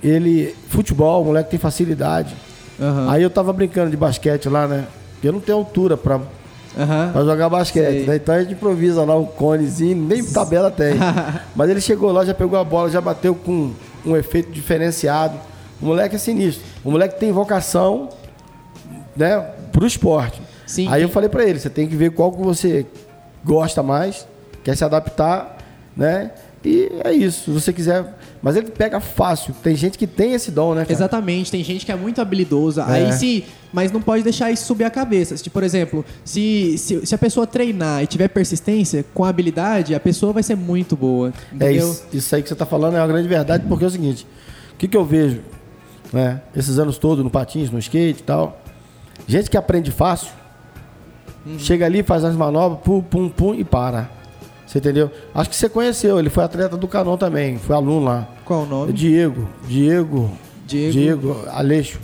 Ele. Futebol, o moleque tem facilidade. Aham. Aí eu tava brincando de basquete lá, né? Porque eu não tenho altura pra, Aham. pra jogar basquete, né? Então a gente improvisa lá um conezinho, nem tabela tem. Mas ele chegou lá, já pegou a bola, já bateu com um efeito diferenciado. O moleque é sinistro. O moleque tem vocação, né, pro esporte. Sim, Aí eu falei pra ele, você tem que ver qual que você gosta mais, quer se adaptar, né? E é isso, se você quiser. Mas ele pega fácil. Tem gente que tem esse dom, né? cara? Exatamente, tem gente que é muito habilidosa. Aí se. Mas não pode deixar isso subir a cabeça. Se, por exemplo, se, se, se a pessoa treinar e tiver persistência com habilidade, a pessoa vai ser muito boa. É Entendeu? isso, isso aí que você está falando é uma grande verdade, porque é o seguinte: o que, que eu vejo, né, esses anos todos no patins, no skate e tal, gente que aprende fácil, Uhum. chega ali, faz as manobras, pum, pum, pum e para. Você entendeu? Acho que você conheceu, ele foi atleta do Canon também, foi aluno lá. Qual o nome? Diego, Diego, Diego. Diego Aleixo.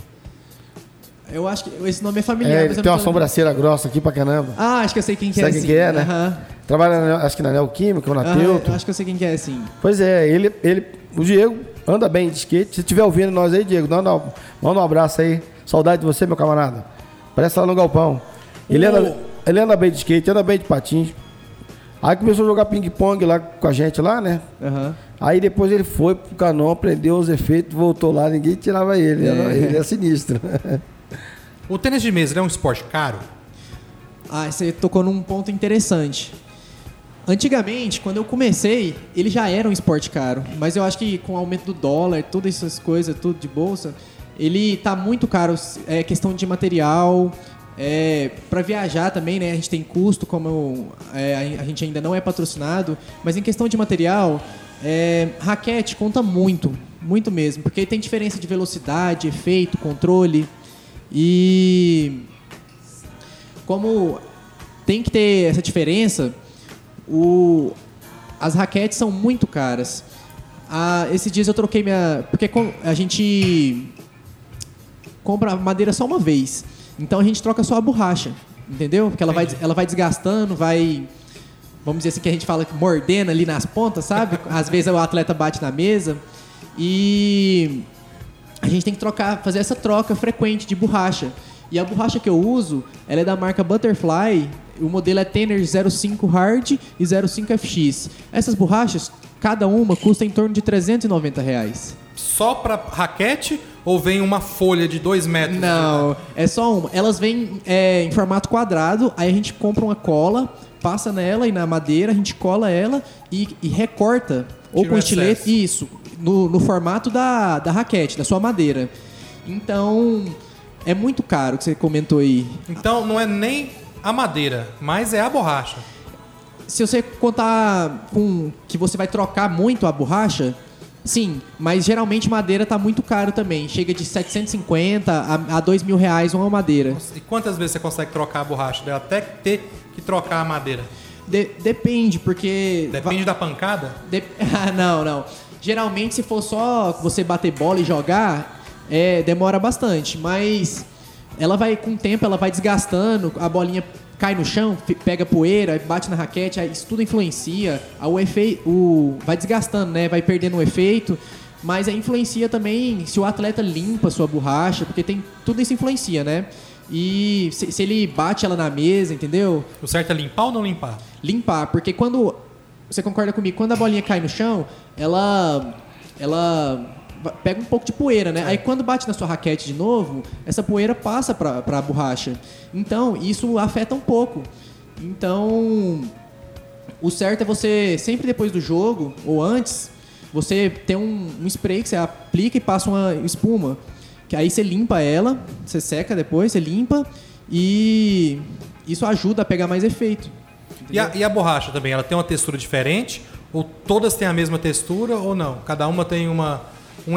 Eu acho que esse nome é familiar. É, ele tem uma sobrancelha grossa aqui pra caramba. Ah, acho que eu sei quem que é. Sabe quem é, né? Aham. Trabalha, na- acho que na Neoquímica ou na Aham, Teuto. acho que eu sei quem que é, sim. Pois é, ele, ele, o Diego anda bem de skate. Se estiver ouvindo nós aí, Diego, manda, um- manda um abraço aí. Saudade de você, meu camarada. Parece lá no galpão. Ele, anda, ele anda bem de skate, anda bem de patins. Aí começou a jogar ping-pong lá com a gente lá, né? Aham. Aí depois ele foi pro canon, aprendeu os efeitos, voltou lá, ninguém tirava ele. Era- Ele é sinistro. O tênis de mesa é um esporte caro? Ah, você tocou num ponto interessante. Antigamente, quando eu comecei, ele já era um esporte caro. Mas eu acho que com o aumento do dólar, todas essas coisas, tudo de bolsa, ele tá muito caro. É questão de material. É, para viajar também, né? A gente tem custo, como é, a gente ainda não é patrocinado. Mas em questão de material, é, raquete conta muito, muito mesmo. Porque tem diferença de velocidade, efeito, controle. E como tem que ter essa diferença, o- as raquetes são muito caras. Ah, esses dias eu troquei minha. Porque a gente compra madeira só uma vez. Então a gente troca só a borracha. Entendeu? Porque ela vai, ela vai desgastando, vai. Vamos dizer assim que a gente fala que mordendo ali nas pontas, sabe? Às vezes o atleta bate na mesa. E a gente tem que trocar, fazer essa troca frequente de borracha. E a borracha que eu uso, ela é da marca Butterfly. O modelo é Tenner 05 Hard e 05 FX. Essas borrachas, cada uma custa em torno de 390 reais. Só pra raquete ou vem uma folha de dois metros? Não, é só uma. Elas vêm é, em formato quadrado, aí a gente compra uma cola, passa nela e na madeira, a gente cola ela e, e recorta. Ou Tira com estilete, isso, no, no formato da, da raquete, da sua madeira. Então, é muito caro que você comentou aí. Então não é nem a madeira, mas é a borracha. Se você contar com que você vai trocar muito a borracha, sim, mas geralmente madeira tá muito caro também. Chega de 750 a, a 2 mil reais uma madeira. E quantas vezes você consegue trocar a borracha dela até ter que trocar a madeira? De- depende, porque. Depende da pancada? De- Ah, não, não. Geralmente, se for só você bater bola e jogar, é, demora bastante. Mas ela vai, com o tempo, ela vai desgastando, a bolinha cai no chão, pega poeira, bate na raquete, isso tudo influencia. O efeito, o, vai desgastando, né? Vai perdendo o efeito. Mas influencia também se o atleta limpa sua borracha, porque tem tudo isso influencia, né? E se, se ele bate ela na mesa, entendeu? O certo é limpar ou não limpar? limpar, porque quando você concorda comigo, quando a bolinha cai no chão, ela ela pega um pouco de poeira, né? Aí quando bate na sua raquete de novo, essa poeira passa para a borracha. Então, isso afeta um pouco. Então, o certo é você sempre depois do jogo ou antes, você ter um, um spray que você aplica e passa uma espuma, que aí você limpa ela, você seca depois, você limpa e isso ajuda a pegar mais efeito. E a, e a borracha também, ela tem uma textura diferente? Ou todas têm a mesma textura ou não? Cada uma tem uma. Um,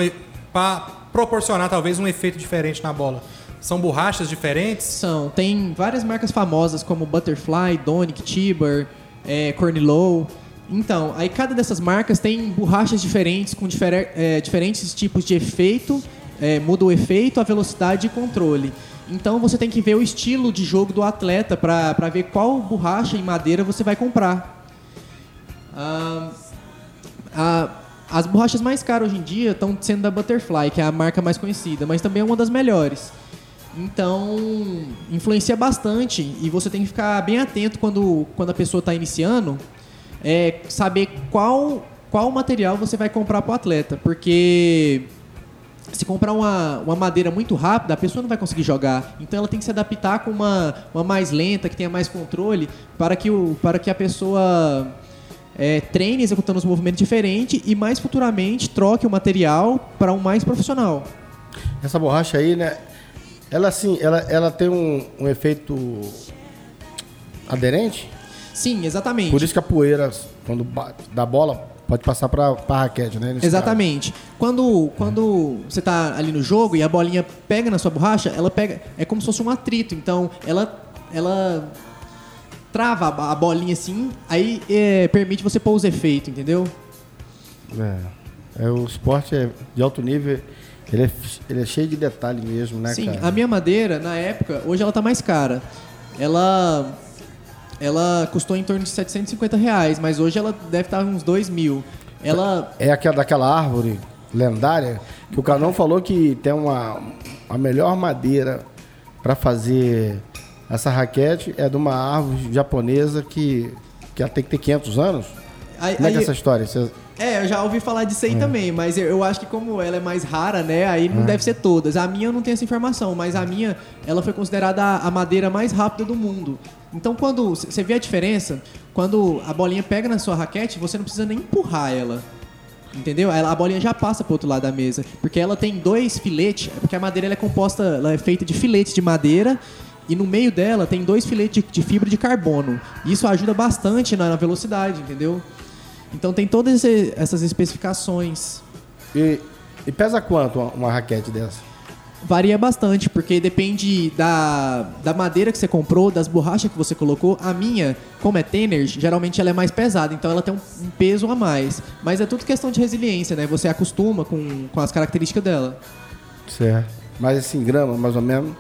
para proporcionar talvez um efeito diferente na bola. São borrachas diferentes? São. Tem várias marcas famosas como Butterfly, Donic, Tiber, é, Cornilow. Então, aí cada dessas marcas tem borrachas diferentes com difere- é, diferentes tipos de efeito. é, muda o efeito, a velocidade e controle. Então você tem que ver o estilo de jogo do atleta para ver qual borracha em madeira você vai comprar. Ah, a- as borrachas mais caras hoje em dia estão sendo da Butterfly, que é a marca mais conhecida, mas também é uma das melhores. Então, influencia bastante e você tem que ficar bem atento quando, quando a pessoa está iniciando, é, saber qual, qual material você vai comprar para o atleta, porque se comprar uma, uma madeira muito rápida, a pessoa não vai conseguir jogar. Então ela tem que se adaptar com uma, uma mais lenta, que tenha mais controle, para que, o, para que a pessoa é, treine executando os movimentos diferentes e mais futuramente troque o material para um mais profissional. Essa borracha aí, né? Ela assim, ela, ela tem um, um efeito aderente. Sim, exatamente. Por isso que a poeira, quando da bola, pode passar para a raquete, né? Exatamente. Quando, quando você tá ali no jogo e a bolinha pega na sua borracha, ela pega. É como se fosse um atrito. Então, ela. ela trava a bolinha assim, aí é, permite você pôr os efeitos, entendeu? É, é, o esporte é de alto nível, ele é, ele é cheio de detalhe mesmo, né, Sim, cara? a minha madeira, na época, hoje ela tá mais cara. Ela. Ela custou em torno de 750 reais, mas hoje ela deve estar uns 2 mil. Ela. É aquela daquela árvore lendária que o Canão falou que tem uma a melhor madeira para fazer essa raquete é de uma árvore japonesa que que ela tem que ter 500 anos. Aí- Como é que é aí- essa história? Você- É, eu já ouvi falar disso aí É. também, mas eu, eu acho que como ela é mais rara, né, aí não deve ser todas. A minha eu não tenho essa informação, mas a minha, ela foi considerada a, a madeira mais rápida do mundo. Então quando você vê a diferença, quando a bolinha pega na sua raquete, você não precisa nem empurrar ela. Entendeu? Ela- a bolinha já passa pro outro lado da mesa, porque ela tem dois filetes, porque a madeira é composta, ela é feita de filetes de madeira e no meio dela tem dois filetes de, de fibra de carbono. Isso ajuda bastante na, na velocidade, entendeu? Então tem todas esse- essas especificações. E, e pesa quanto uma, uma raquete dessa? Varia bastante, porque depende da, da madeira que você comprou, das borrachas que você colocou. A minha, como é Tenner, geralmente ela é mais pesada, então ela tem um, um peso a mais. Mas é tudo questão de resiliência, né? Você acostuma com, com as características dela. Certo. Mas assim, grama, mais ou menos.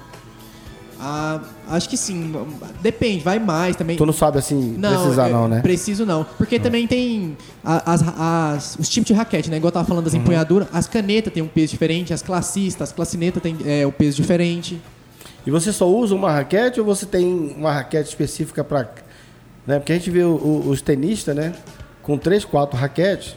Ah, acho que sim. Depende, vai mais também. Tu não sabe assim Não, precisar, é, não, né? Preciso não. Porque também tem as, as- os tipos de raquete, né? Igual eu tava falando Uhum. das empunhaduras. As canetas têm um peso diferente, as classistas, as classinetas têm é, um peso diferente. E você só usa uma raquete ou você tem uma raquete específica para. Né? Porque a gente vê o- o- os tenistas, né? Com três, quatro raquetes,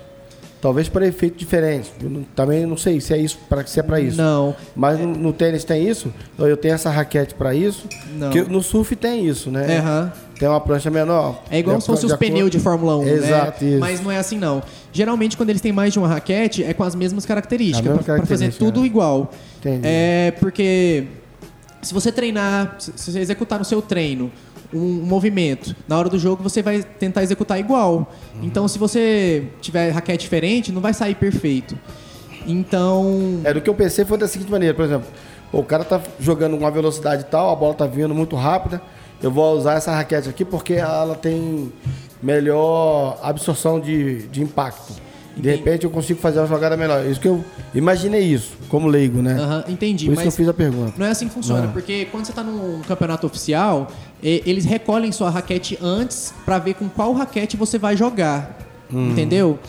talvez para efeito diferente. Não- também não sei se é isso para se é para isso. Não. Mas no, no tênis tem isso? Eu tenho essa raquete para isso? Não. Porque no surf tem isso, né? É, aham. Tem uma prancha menor. É igual se fosse os pneus de Fórmula 1, Exato, né? isso. Mas não é assim, não. Geralmente, quando eles têm mais de uma raquete, é com as mesmas características. Mesma pra fazer tudo né? igual. Entendi. É porque se você treinar, se você executar no seu treino um, movimento, na hora do jogo você vai tentar executar igual. Uhum. Então, se você tiver raquete diferente, não vai sair perfeito. Então, É, do que eu pensei foi da seguinte maneira, por exemplo, o cara tá jogando com uma velocidade tal, a bola tá vindo muito rápida, eu vou usar essa raquete aqui porque ela tem melhor absorção de, de impacto. De repente eu consigo fazer uma jogada melhor. Isso que eu imaginei isso, como leigo, né? aham, entendi. Por isso que eu fiz a pergunta. Não é assim que funciona, Não. porque quando você está num campeonato oficial, eles recolhem sua raquete antes para ver com qual raquete você vai jogar. Entendeu?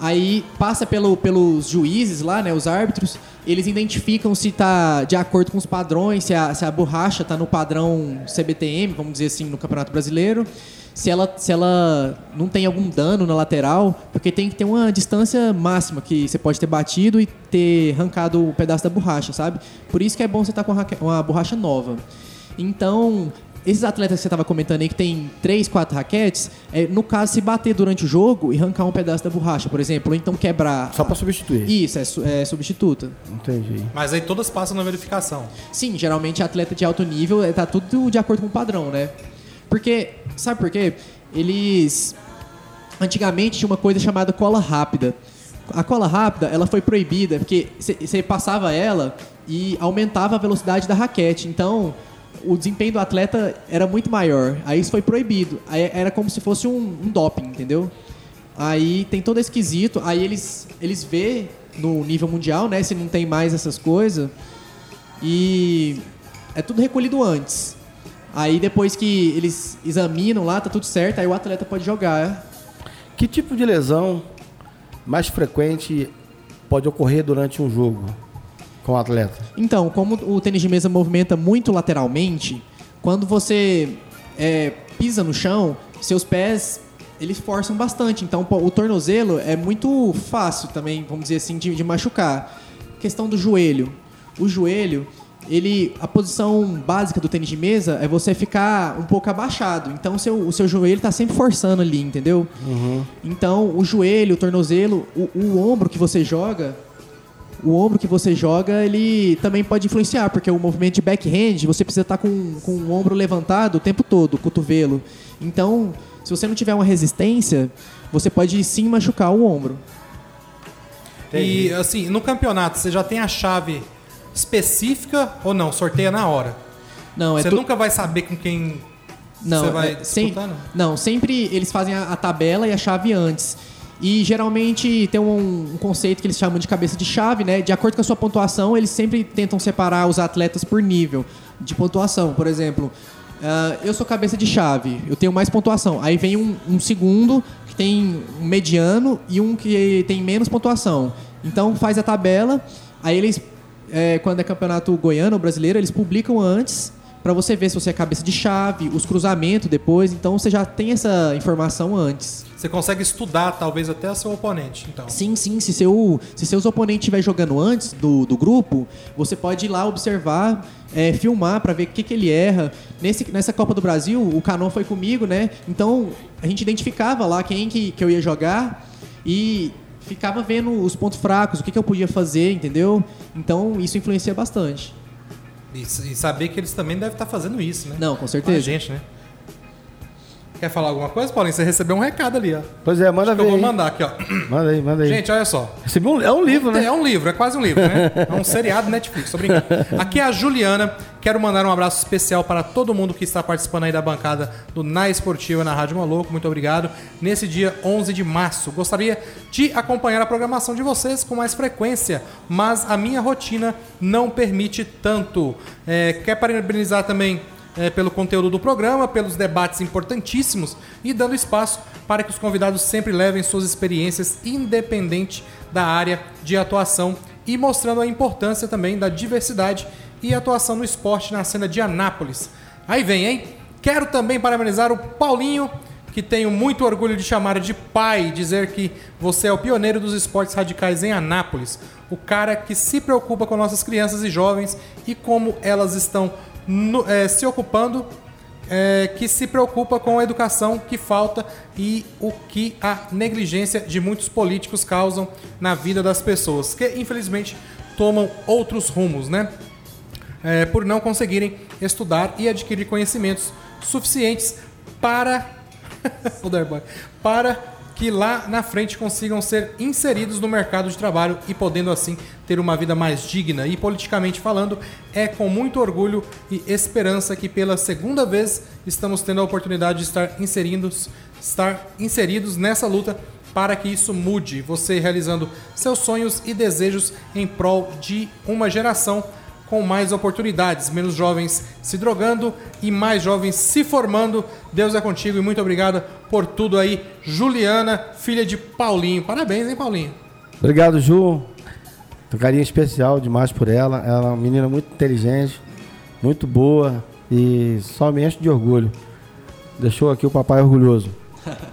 Aí passa pelo, pelos juízes lá, né, os árbitros, eles identificam se tá de acordo com os padrões, se a, se a borracha tá no padrão CBTM, vamos dizer assim, no Campeonato Brasileiro, se ela, se ela não tem algum dano na lateral, porque tem que ter uma distância máxima que você pode ter batido e ter arrancado o pedaço da borracha, sabe? Por isso que é bom você estar com uma borracha nova. Então, esses atletas que você estava comentando aí que tem três, quatro raquetes, é, no caso, se bater durante o jogo e arrancar um pedaço da borracha, por exemplo, ou então quebrar. Só para substituir. Isso, é, é substituta. Entendi. Mas aí todas passam na verificação. Sim, geralmente atleta de alto nível é, tá tudo de acordo com o padrão, né? Porque, sabe por quê? Eles. Antigamente tinha uma coisa chamada cola rápida. A cola rápida, ela foi proibida porque você passava ela e aumentava a velocidade da raquete. Então, o desempenho do atleta era muito maior. Aí isso foi proibido. Aí era como se fosse um, um doping, entendeu? Aí tem todo esse quesito. Aí eles, eles vê no nível mundial, né? Se não tem mais essas coisas. E é tudo recolhido antes. Aí depois que eles examinam lá, tá tudo certo, aí o atleta pode jogar. Que tipo de lesão mais frequente pode ocorrer durante um jogo? com o atleta? Então, como o tênis de mesa movimenta muito lateralmente, quando você é, pisa no chão, seus pés eles forçam bastante. Então, o tornozelo é muito fácil também, vamos dizer assim, de, de machucar. Questão do joelho. O joelho, ele, a posição básica do tênis de mesa é você ficar um pouco abaixado. Então, seu, o seu joelho está sempre forçando ali, entendeu? Então, o joelho, o tornozelo, o, o ombro que você joga, o ombro que você joga, ele também pode influenciar, porque o movimento de backhand, você precisa estar com, com o ombro levantado o tempo todo, o cotovelo. Então, se você não tiver uma resistência, você pode sim machucar o ombro. E assim, no campeonato, você já tem a chave específica ou não? Sorteia na hora. Não, é você tu- nunca vai saber com quem Não, você vai é, sem- não, sempre eles fazem a, a tabela e a chave antes. E geralmente tem um, um conceito que eles chamam de cabeça de chave, né? De acordo com a sua pontuação, eles sempre tentam separar os atletas por nível de pontuação. Por exemplo, ah, eu sou cabeça de chave, eu tenho mais pontuação. Aí vem um, um segundo que tem um mediano e um que tem menos pontuação. Então faz a tabela, aí eles, é, quando é campeonato goiano ou brasileiro, eles publicam antes Pra você ver se você é cabeça de chave, os cruzamentos depois. Então você já tem essa informação antes. Você consegue estudar, talvez, até o seu oponente. Então, Sim, sim. Se, seu, se seus oponentes estiver jogando antes do, do grupo, você pode ir lá observar, é, filmar pra ver o que, que ele erra. Nesse, nessa Copa do Brasil, o Canon foi comigo, né? Então a gente identificava lá quem que, que eu ia jogar e ficava vendo os pontos fracos, o que, que eu podia fazer, entendeu? Então isso influencia bastante. e, e saber que eles também devem estar fazendo isso, né? Não, com Com a certeza. gente, né? Quer falar alguma coisa, Paulinho? Você recebeu um recado ali, ó. Pois é, manda Acho ver. eu vou aí. mandar aqui, ó. Manda aí, manda aí. Gente, olha só. Recebi um- é um livro, né? É um livro, é quase um livro, né? É um seriado Netflix, tô brincando. Aqui é a Juliana. Quero mandar um abraço especial para todo mundo que está participando aí da bancada do Na Esportiva na Rádio Maluco. Muito obrigado. Nesse dia 11 de março, gostaria de acompanhar a programação de vocês com mais frequência, mas a minha rotina não permite tanto. É, quer parabenizar também é, pelo conteúdo do programa, pelos debates importantíssimos e dando espaço para que os convidados sempre levem suas experiências independente da área de atuação e mostrando a importância também da diversidade e atuação no esporte na cena de Anápolis. Aí vem, hein? Quero também parabenizar o Paulinho, que tenho muito orgulho de chamar de pai, dizer que você é o pioneiro dos esportes radicais em Anápolis, o cara que se preocupa com nossas crianças e jovens e como elas estão no- eh, se ocupando, eh, que se preocupa com a educação que falta e o que a negligência de muitos políticos causam na vida das pessoas, que infelizmente tomam outros rumos, né? é, por não conseguirem estudar e adquirir conhecimentos suficientes para o Darboy, para que lá na frente consigam ser inseridos no mercado de trabalho e podendo assim ter uma vida mais digna. E politicamente falando, é com muito orgulho e esperança que pela segunda vez estamos tendo a oportunidade de estar inseridos, estar inseridos nessa luta para que isso mude, você realizando seus sonhos e desejos em prol de uma geração com mais oportunidades, menos jovens se drogando e mais jovens se formando. Deus é contigo e muito obrigado por tudo aí, Juliana, filha de Paulinho. Parabéns, hein, Paulinho? Obrigado, Ju. Um carinho especial demais por ela. Ela é uma menina muito inteligente, muito boa e só me enche de orgulho. Deixou aqui o papai orgulhoso.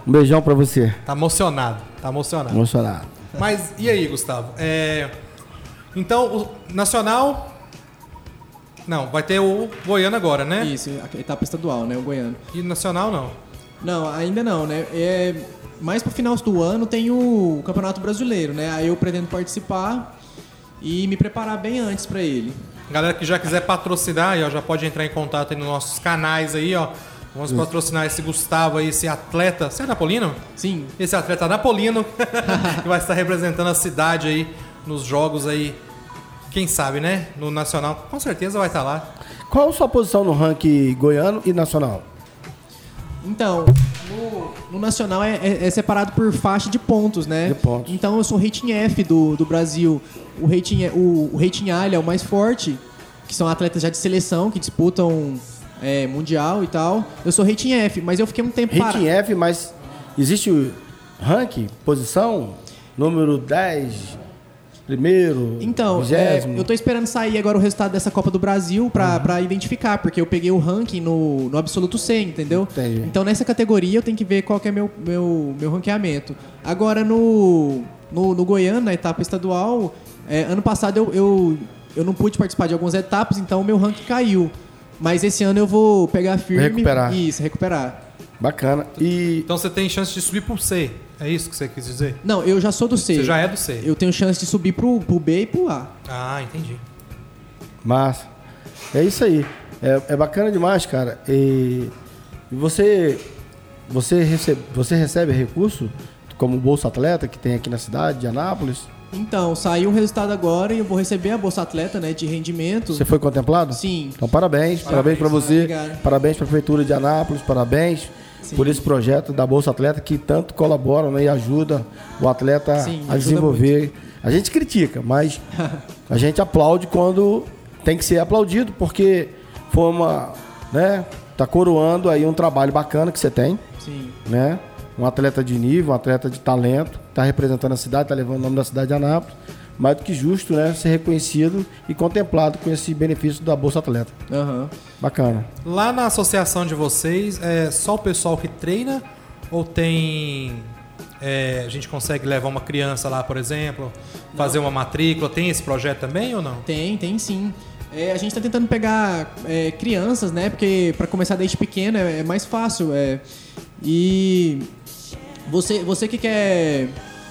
Um beijão pra você. Tá emocionado, tá emocionado. Emocionado. Mas e aí, Gustavo? É, Então, o Nacional. Não, vai ter o Goiano agora, né? Isso, a etapa estadual, né? O goiano. E Nacional não. Não, ainda não, né? É, mais pro final do ano tem o Campeonato Brasileiro, né? Aí eu pretendo participar e me preparar bem antes pra ele. Galera que já quiser patrocinar, aí, ó, já pode entrar em contato aí nos nossos canais aí, ó. Vamos patrocinar esse Gustavo aí, esse atleta. Você é napolino? Sim, Esse atleta napolino que vai estar representando a cidade aí nos jogos aí. Quem sabe, né? No Nacional. Com certeza vai estar lá. Qual a sua posição no ranking goiano e nacional? Então, no, no Nacional é, é- é separado por faixa de pontos, né? De pontos. Então eu sou rating F do, do Brasil. O rating, o, o rating A ele é o mais forte, que são atletas já de seleção, que disputam é, Mundial e tal. Eu sou rating F, mas eu fiquei um tempo Rating parado. F, mas existe o ranking, posição, número 10. Primeiro? Então, é, eu tô esperando sair agora o resultado dessa Copa do Brasil pra, Uhum. pra identificar, porque eu peguei o ranking no, no absoluto C, entendeu? Entendi. Então nessa categoria eu tenho que ver qual que é meu, meu, meu ranqueamento. Agora no, no, no Goiânia, na etapa estadual, é, ano passado eu, eu, eu não pude participar de algumas etapas, então o meu ranking caiu. Mas esse ano eu vou pegar firme. Recuperar. Isso, recuperar. Bacana. E Então você tem chance de subir pro C. É isso que você quis dizer? Não, eu já sou do C. Você já é do C. Eu tenho chance de subir pro, pro B e pro A. Ah, entendi. Massa. É isso aí. É, é bacana demais, cara. E, você, você, recebe, você recebe recurso como Bolsa Atleta que tem aqui na cidade de Anápolis? Então, saiu um resultado agora e eu vou receber a Bolsa Atleta, né, de rendimento. Você foi contemplado? Sim. Então, parabéns. Parabéns para você. Obrigado. Parabéns para a Prefeitura de Anápolis. Parabéns Sim. por esse projeto da Bolsa Atleta que tanto colabora né, e ajuda o atleta Sim, a desenvolver. A gente critica, mas a gente aplaude quando tem que ser aplaudido, porque foi uma. né? Tá coroando aí um trabalho bacana que você tem, Sim. né? Um atleta de nível, um atleta de talento, tá representando a cidade, tá levando o nome da cidade de Anápolis. Mais do que justo, né? Ser reconhecido e contemplado com esse benefício da Bolsa Atleta. Aham. Bacana. Lá na associação de vocês, é só o pessoal que treina? Ou tem. é, a gente consegue levar uma criança lá, por exemplo, fazer uma matrícula? Tem esse projeto também ou não? Tem, tem sim. É, a gente tá tentando pegar é, crianças, né? Porque para começar desde pequeno é, é mais fácil. É. E você, você que quer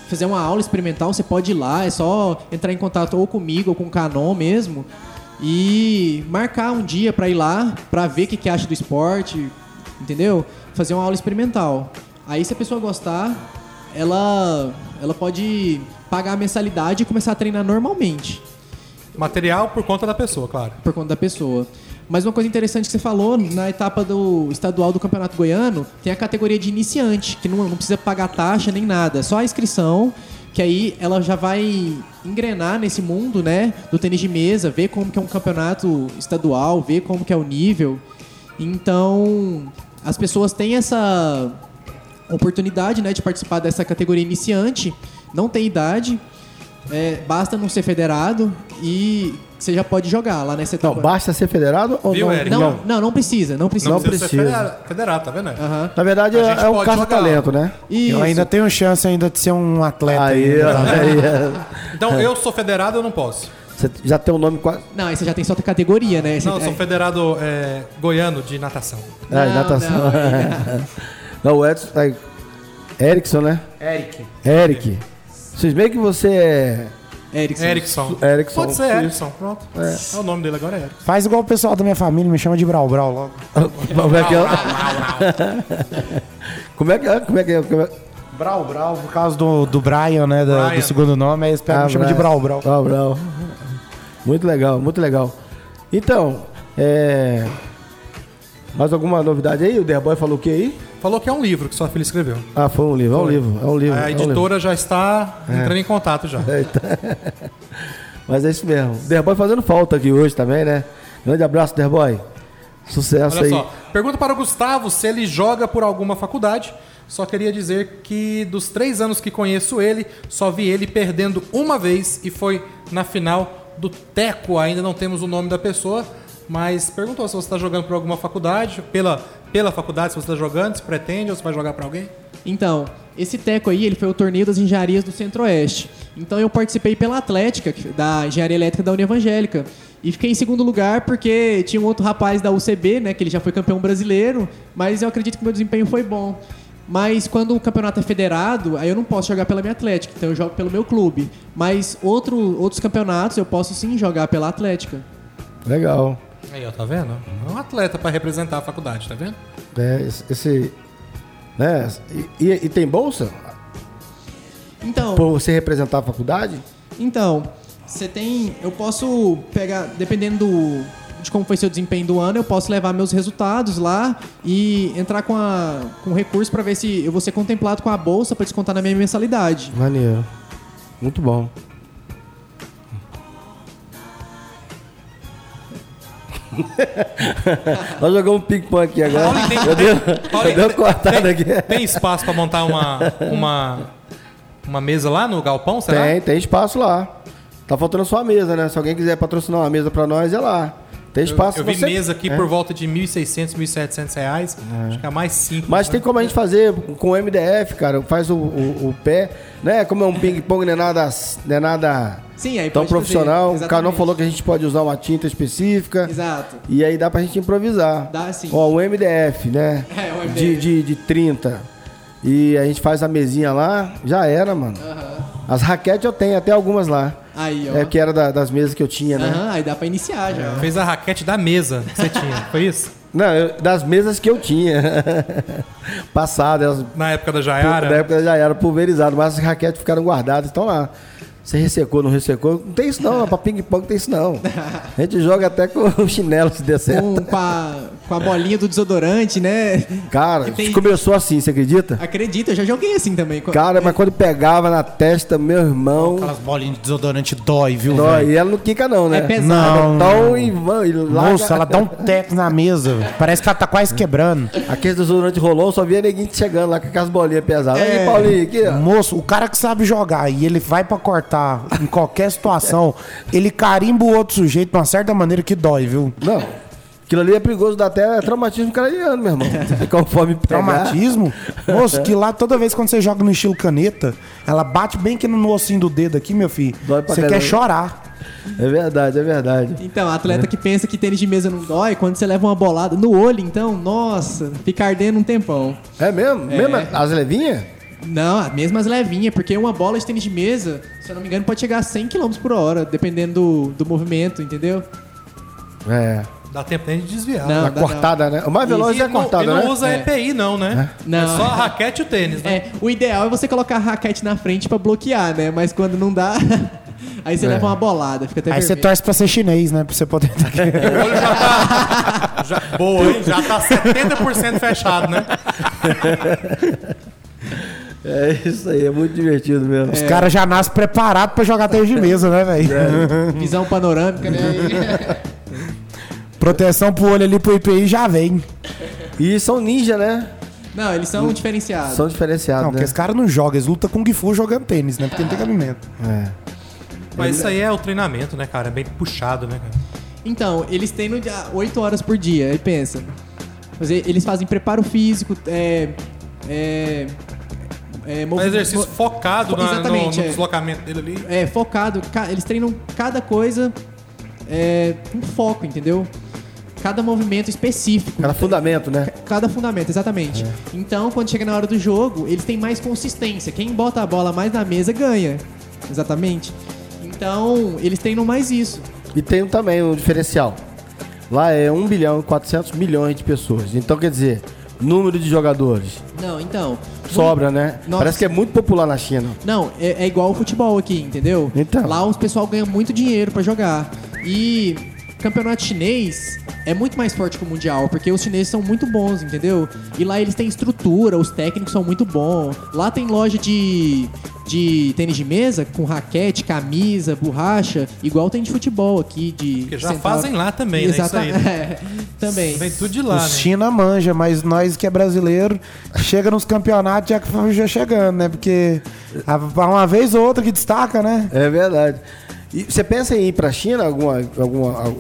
fazer uma aula experimental, você pode ir lá, é só entrar em contato ou comigo ou com o Canon mesmo e marcar um dia para ir lá, para ver o que, que acha do esporte, entendeu? Fazer uma aula experimental. Aí se a pessoa gostar, ela ela pode pagar a mensalidade e começar a treinar normalmente Material por conta da pessoa, claro. por conta da pessoa. Mas uma coisa interessante que você falou, na etapa do estadual do Campeonato Goiano, tem a categoria de iniciante, que não, não precisa pagar taxa nem nada, é só a inscrição, que aí ela já vai engrenar nesse mundo, né, do tênis de mesa, ver como que é um campeonato estadual, ver como que é o nível. Então, as pessoas têm essa oportunidade, né, de participar dessa categoria iniciante, não tem idade, é, basta não ser federado e você já pode jogar lá nessa etapa. Não, basta ser federado ou Viu, não? Eric? Não, não, não precisa, não precisa. Não precisa, ser precisa. federa- federado, tá vendo? Aham. Na verdade, é, é um pode caça-talento, né? Isso. Eu ainda tenho chance ainda de ser um atleta. Aí, ainda, tá? aí, é. Então, eu sou federado, eu não posso. Você já tem um nome quase. Não, aí você já tem só outra categoria, né? Esse- Não, eu sou é- federado é, goiano de natação. Ah, Não, natação. não, aí- Não, o Edson. Erickson, né? Eric. Eric. Vocês veem que você é. Erickson. Erickson. Erickson. Pode ser. Erickson, pronto. É. o nome dele agora é Erickson. Faz igual o pessoal da minha família, me chama de Brau Brau logo. Como é que é? Como é que é? Como é que é? Como é- Brau Brau, por causa do, do Brian, né? da- Brian. Do segundo nome, aí eles pegam, Ah, me chamam de Brau. Brau Brau. Brau, Brau. Muito legal, muito legal. Então, é. Mais alguma novidade aí? O Derboy falou o que aí? Falou que é um livro que sua filha escreveu. Ah, foi um livro, é um livro, é um livro. A é um editora já está entrando em contato já. Mas é isso mesmo. Derboy fazendo falta aqui hoje também, né? Grande abraço, Derboy. Sucesso Olha aí. só, pergunta para o Gustavo se ele joga por alguma faculdade. Só queria dizer que dos três anos que conheço ele, só vi ele perdendo uma vez e foi na final do Teco. Ainda não temos o nome da pessoa, mas perguntou se você está jogando por alguma faculdade, pela, pela faculdade, se você está jogando, se pretende ou se vai jogar para alguém. Então, esse teco aí, ele foi o torneio das engenharias do Centro-Oeste. Então eu participei pela Atlética, da Engenharia Elétrica da União Evangélica. E fiquei em segundo lugar porque tinha um outro rapaz da UCB, né, que ele já foi campeão brasileiro, mas eu acredito que meu desempenho foi bom. Mas quando o campeonato é federado, aí eu não posso jogar pela minha Atlética, então eu jogo pelo meu clube. Mas outro, outros campeonatos eu posso sim jogar pela Atlética. Legal. Aí, ó, tá vendo? É um atleta para representar a faculdade, tá vendo? É, esse. né? E, e- e tem bolsa? Então, Por você representar a faculdade? Então, você tem. Eu posso pegar, dependendo do- de como foi seu desempenho do ano, eu posso levar meus resultados lá e entrar com, a, com recurso para ver se eu vou ser contemplado com a bolsa para descontar na minha mensalidade. Maneiro. Muito bom. Nós jogamos um ping-pong aqui agora. Paulo, tem- Eu dei, Paulo, eu dei uma cortada tem, aqui. Tem espaço para montar uma, uma, uma mesa lá no galpão, será? Tem, tem espaço lá. Tá faltando só a mesa, né? Se alguém quiser patrocinar uma mesa pra nós, é lá. Tem espaço Eu vi você- mesa aqui É. por volta de 1.600, 1.700 reais. Acho que é mais simples. Mas né? tem como a gente fazer com o MDF, cara. Faz o, o, o pé, né? Como é um ping-pong, não é nada, não é nada Sim, aí tão profissional. o exatamente. falou que a gente pode usar uma tinta específica. Exato. E aí dá pra gente improvisar. Dá sim. Ó, o MDF, né? É, o De, MDF. de, de 30. E a gente faz a mesinha lá, já era, mano. As raquetes eu tenho, até algumas lá. Aí, ó. É que era da- das mesas que eu tinha, né? Aham, aí dá pra iniciar já. Fez a raquete da mesa que você tinha. Foi isso? Não, eu- das mesas que eu tinha. Passadas, elas Na época da Na Jaiara? época já era pulverizado, mas as raquetes ficaram guardadas, estão lá. Você ressecou, não ressecou? Não tem isso não, pra ping-pong não tem isso não. A gente joga até com o chinelo se der certo. Com, a, com a bolinha do desodorante, né? Cara, Que tem- começou assim, você acredita? Acredita, eu já joguei assim também. Cara, mas quando pegava na testa, meu irmão. Aquelas bolinhas de desodorante dói, viu, Dói. velho? E ela não quica não, né? É pesado. Não, Então, e, e larga- Moça, ela dá um teco na mesa. Parece que ela tá quase quebrando. Aquele desodorante rolou, só via neguinho chegando lá com aquelas bolinhas pesadas. É. Aí, Paulinho, aqui, ó. Moço, o cara que sabe jogar e ele vai pra cortar em qualquer situação, ele carimba o outro sujeito de uma certa maneira que dói, viu? Não. Aquilo ali é perigoso, dá até traumatismo craniano, meu irmão. Conforme pegar. Traumatismo? Moço, que lá toda vez quando você joga no estilo caneta, ela bate bem aqui no ossinho do dedo aqui, meu filho. Dói pra Você quer chorar. É verdade, é verdade. Então, atleta que pensa que tênis de mesa não dói, quando você leva uma bolada no olho, então, nossa, fica ardendo um tempão. É mesmo? É. Mesmo as levinhas? Não, mesmo as levinhas, porque uma bola de tênis de mesa, se eu não me engano, pode chegar a 100 km por hora, dependendo do, do movimento, entendeu? É. Dá tempo nem de desviar. Não, A dá cortada, né? O mais veloz E é a não- cortada, e não né? usa É. EPI, não, né? Não. É só a raquete e o tênis, né? É, o ideal é você colocar a raquete na frente pra bloquear, né? Mas quando não dá, aí você leva uma bolada, fica até Aí você vermelho. torce pra ser chinês, né? Pra você poder. O olho já tá. já- boa, hein? Já tá 70% fechado, né? É isso aí, é muito divertido mesmo. Os caras já nascem preparados pra jogar tênis de mesa, né, velho? Visão panorâmica, né? Proteção pro olho ali pro IPI já vem. E são ninja, né? Não, eles são diferenciados. São diferenciados, Não, porque né? esse cara não joga, eles lutam com Gifu jogando tênis, né? Porque não tem cabimento. É. Mas isso aí é o treinamento, né, cara? É bem puxado, né, cara? Então, eles têm 8 horas por dia, aí pensa. Mas e- eles fazem preparo físico, é. É. É, Um movi- exercício mo- focado na- no, Exatamente, no é. deslocamento dele ali. é, focado, ca- eles treinam cada coisa é, com foco, entendeu? Cada movimento específico. Cada fundamento, né? Cada fundamento, exatamente. Então, quando chega na hora do jogo, eles têm mais consistência. Quem bota a bola mais na mesa ganha. Exatamente. Então, eles treinam mais isso. E tem também um diferencial. Lá é 1 bilhão e 400 milhões de pessoas. Então, quer dizer, número de jogadores. Não, então. Sobra, né? Nossa. Parece que é muito popular na China. Não, é, é igual o futebol aqui, entendeu? Então. Lá os pessoal ganha muito dinheiro pra jogar. E campeonato chinês é muito mais forte que o mundial, porque os chineses são muito bons, entendeu? E lá eles têm estrutura, os técnicos são muito bons. Lá tem loja de de tênis de mesa com raquete, camisa, borracha, igual tem de futebol aqui de Porque já central. fazem lá também, né? Isso aí, né? é, também. Vem tudo de lá, Os né? China manja, mas nós que é brasileiro, chega nos campeonatos já, já chegando, né? Porque uma vez ou outra que destaca, né? É verdade. E você pensa em ir pra China alguma. alguma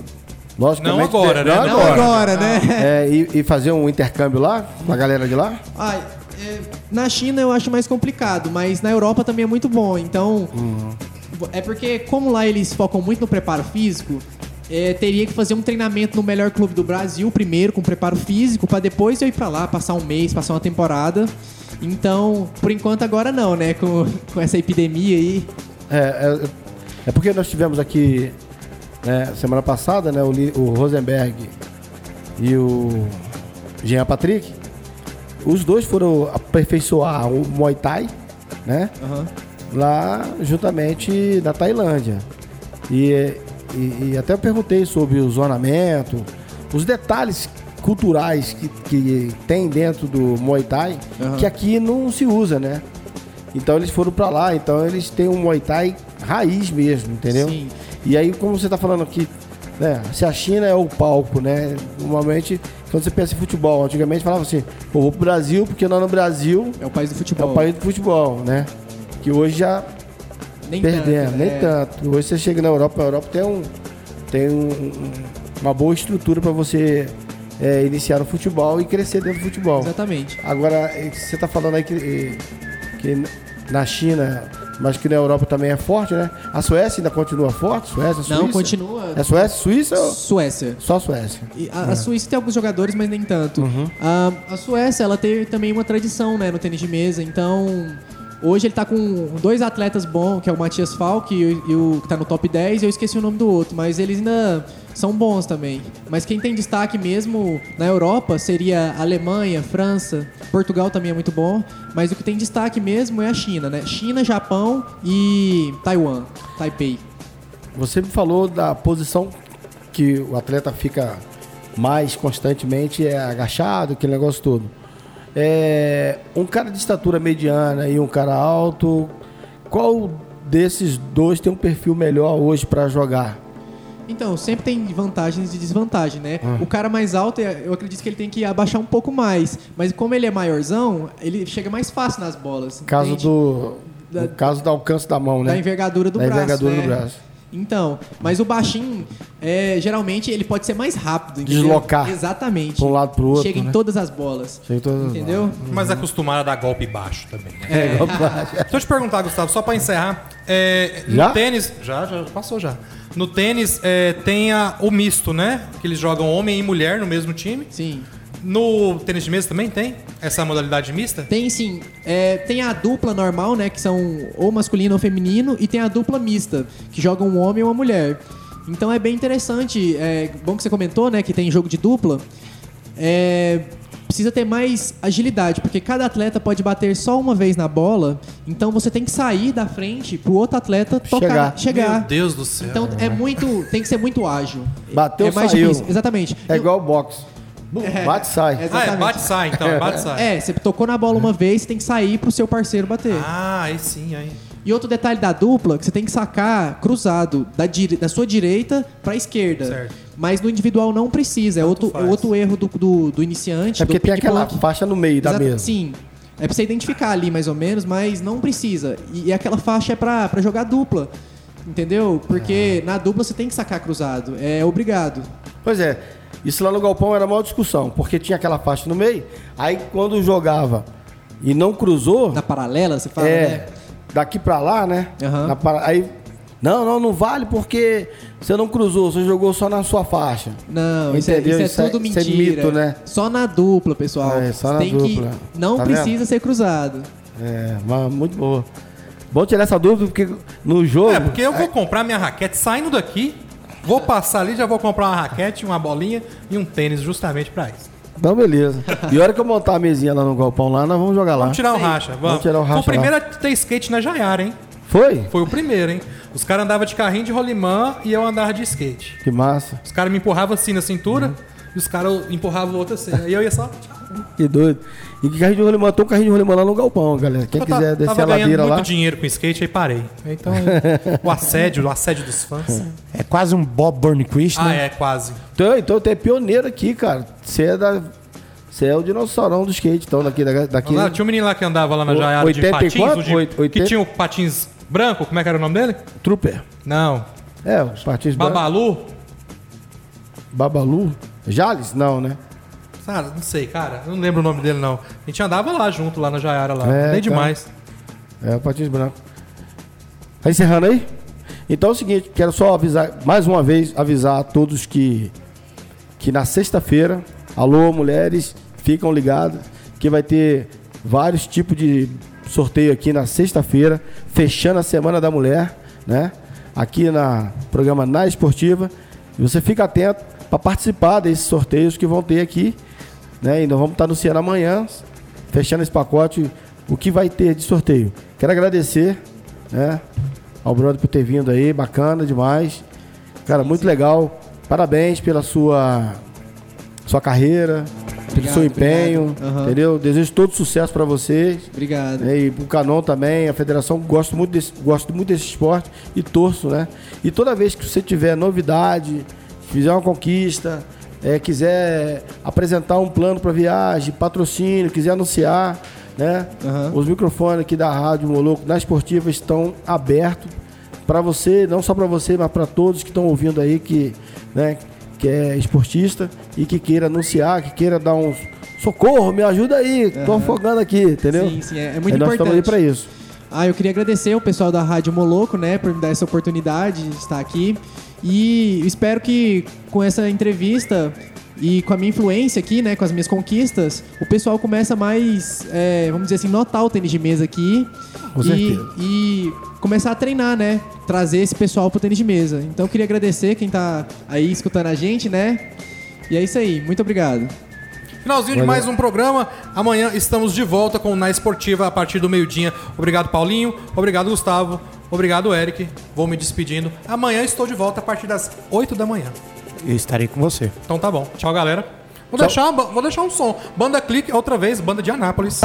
Não agora, né? Não Não agora. agora, né? É, e, e fazer um intercâmbio lá com a galera de lá? Ai, é, na China eu acho mais complicado, mas na Europa também é muito bom. Então, é porque como lá eles focam muito no preparo físico, é, teria que fazer um treinamento no melhor clube do Brasil primeiro com preparo físico para depois eu ir para lá passar um mês, passar uma temporada. Então, por enquanto agora não, né? Com, com essa epidemia aí. É, é, porque nós tivemos aqui né, semana passada, né, o, o Rosenberg e o Jean Patrick. Os dois foram aperfeiçoar o Muay Thai, né? Lá juntamente na Tailândia. E, e- e até eu perguntei sobre o zonamento, os detalhes culturais que, que tem dentro do Muay Thai, que aqui não se usa, né? Então eles foram pra lá, então eles têm um Muay Thai raiz mesmo, entendeu? Sim. E aí, como você tá falando aqui, né? Se a China é o palco, né? Normalmente, quando você pensa em futebol, antigamente falava assim, pô, vou pro Brasil, porque lá no Brasil É o país do é futebol. o país do futebol, né? Que hoje já Nem perdendo, tanto, nem é. tanto. Hoje você chega na Europa, a Europa tem, um, tem um- um- uma boa estrutura para você é, iniciar no futebol e crescer dentro do futebol. Exatamente. Agora, eh, você está falando aí que, que na China, mas que na Europa também é forte, né? A Suécia ainda continua forte? Suécia, Suíça? Não, continua. É Suécia, Suíça ou Suécia. só Suécia? A, a Suíça tem alguns jogadores, mas nem tanto. Uhum. A, a Suécia, ela tem também uma tradição, né, no tênis de mesa. Então, hoje ele tá com dois atletas bons, que é o Matias Falk e, o- e o que tá no top 10, e eu esqueci o nome do outro, mas eles ainda são bons também. Mas quem tem destaque mesmo na Europa seria Alemanha, França, Portugal também é muito bom, mas o que tem destaque mesmo é a China, né? China, Japão e Taiwan, Taipei. Você me falou da posição que o atleta fica mais constantemente é agachado, aquele negócio todo. É, um cara de estatura mediana e um cara alto, qual desses dois tem um perfil melhor hoje para jogar? Então, sempre tem vantagens e desvantagens, né? Ah. O cara mais alto, eu acredito que ele tem que abaixar um pouco mais. Mas como ele é maiorzão, ele chega mais fácil nas bolas. No caso entende? do Da- caso do alcance da mão, né? Da envergadura do Da braço. envergadura né? do braço. Então, mas o baixinho, é, geralmente, ele pode ser mais rápido. entendeu? Deslocar. Exatamente. Pra um lado pro outro, Chega né? em todas as bolas. Chega em todas as Entendeu? Mas acostumado a dar golpe baixo também. né? É, igual pra- Deixa eu te perguntar, Gustavo, só pra encerrar. É, Já? No tênis. Já, já passou já. No tênis é, tem a- o misto, né? Que eles jogam homem e mulher no mesmo time. Sim. No tênis de mesa também tem essa modalidade mista? Tem sim. É, tem a dupla normal, né? Que são ou masculino ou feminino. E tem a dupla mista, que joga um homem e uma mulher. Então é bem interessante. É bom que você comentou, né? Que tem jogo de dupla. É, precisa ter mais agilidade, porque cada atleta pode bater só uma vez na bola. Então você tem que sair da frente pro outro atleta tocar, chegar. Meu Deus do céu. Então é muito. Tem que ser muito ágil. Bateu, é mais saiu. difícil. Exatamente. É igual o boxe. Bum, Bate e sai. ah, é bate e sai, então. é Bate e sai. É, você tocou na bola uma vez, você tem que sair pro seu parceiro bater. Ah, aí sim, aí. E outro detalhe da dupla, que você tem que sacar cruzado da, dire... da sua direita pra esquerda. Certo. Mas no individual não precisa. É outro, é outro erro do, do, do iniciante. É porque do tem aquela block. faixa no meio da Exata- mesa. Sim. É pra você identificar ali mais ou menos, mas não precisa. E, e aquela faixa é pra, pra jogar dupla. Entendeu? Porque Ah. na dupla você tem que sacar cruzado. É obrigado. Pois é, isso lá no Galpão era a maior discussão, porque tinha aquela faixa no meio, aí quando jogava e não cruzou, Na paralela, você fala, é, né? daqui pra lá, né? Aham. Na para- aí, não, não, não vale porque você não cruzou, você jogou só na sua faixa. Não, isso é, Entendeu? isso é Isso é- tudo isso é mentira. mito, né? Só na dupla, pessoal. É, só na tem dupla. Que não Tá precisa vendo? ser cruzado. É, mas muito boa. Bom tirar essa dúvida, porque no jogo. É, porque eu vou comprar minha raquete saindo daqui, vou passar ali, já vou comprar uma raquete, uma bolinha e um tênis justamente pra isso. Então, beleza. E a hora que eu montar a mesinha lá no Galpão lá, nós vamos jogar lá. Vamos tirar o racha, vamos. tirar o racha Foi o primeiro a ter skate na Jaiara, hein? Foi? Foi o primeiro, hein? Os caras andavam de carrinho de rolimã e eu andava de skate. Que massa. Os caras me empurravam assim na cintura Uhum. e os caras empurravam o outro assim. Aí eu ia só. Que doido. E que carrinho de rolimã? Tem um carrinho de rolimã lá no Galpão, galera. Quem eu quiser ta- descer tava a ganhando ladeira muito lá. dinheiro com skate, aí parei. Então, o assédio, o assédio dos fãs. É quase um Bob Burnquist, Ah, né? é, quase. Então, então tu é pioneiro aqui, cara. Você é da. Você é o dinossaurão do skate, então, daqui. da- daqui Lá, tinha um menino lá que andava lá na Jaiara de 80 e patins, de- Oito- que 80? tinha o patins branco, como é que era o nome dele? Trooper. Não. É, os patins brancos. Babalu? Babalu? Jales? Não, né? Cara, não sei, cara. Eu não lembro o nome dele, não. A gente andava lá junto, lá na Jaiara lá. É, Andei tá. demais. É, o patins branco. Tá encerrando aí? Então é o seguinte, quero só avisar, mais uma vez, avisar a todos que, que na sexta-feira, alô, mulheres, ficam ligados, que vai ter vários tipos de sorteio aqui na sexta-feira, fechando a Semana da Mulher, né? Aqui na programa Na Esportiva. E você fica atento para participar desses sorteios que vão ter aqui, né? E nós vamos estar anunciando amanhã, fechando esse pacote, o que vai ter de sorteio. Quero agradecer, né? Ao brother por ter vindo aí, bacana demais. Cara, muito legal. Parabéns pela sua sua carreira, pelo Obrigado, seu empenho. Aham. entendeu? Desejo todo sucesso para vocês. Obrigado. né? E o Canon também, a federação, gosto muito, desse, gosto muito desse esporte e torço, né? E toda vez que você tiver novidade, fizer uma conquista, é, quiser apresentar um plano para viagem, patrocínio, quiser anunciar, né? Aham. Os microfones aqui da Rádio Moloco, na esportiva, estão abertos para você, não só para você, mas para todos que estão ouvindo aí que, né, que é esportista e que queira anunciar, que queira dar um socorro, me ajuda aí, tô afogando aqui, entendeu? Sim, sim, é- é muito Aí nós estamos aí importante. para isso. Ah, eu queria agradecer o pessoal da Rádio Moloco, né, por me dar essa oportunidade de estar aqui. E espero que com essa entrevista e com a minha influência aqui, né, com as minhas conquistas, o pessoal começa mais, é, vamos dizer assim, notar o tênis de mesa aqui. Com e, certeza. e começar a treinar, né? Trazer esse pessoal pro tênis de mesa. Então eu queria agradecer quem tá aí escutando a gente, né? E é isso aí. Muito obrigado. Finalzinho de mais um programa. Amanhã estamos de volta com o Na Esportiva a partir do meio-dia. Obrigado, Paulinho. Obrigado, Gustavo. Obrigado, Eric. Vou me despedindo. Amanhã estou de volta a partir das 8 da manhã. Eu estarei com você. Então tá bom. Tchau, galera. Vou, deixar, vou deixar um som. Banda Clique, outra vez, banda de Anápolis.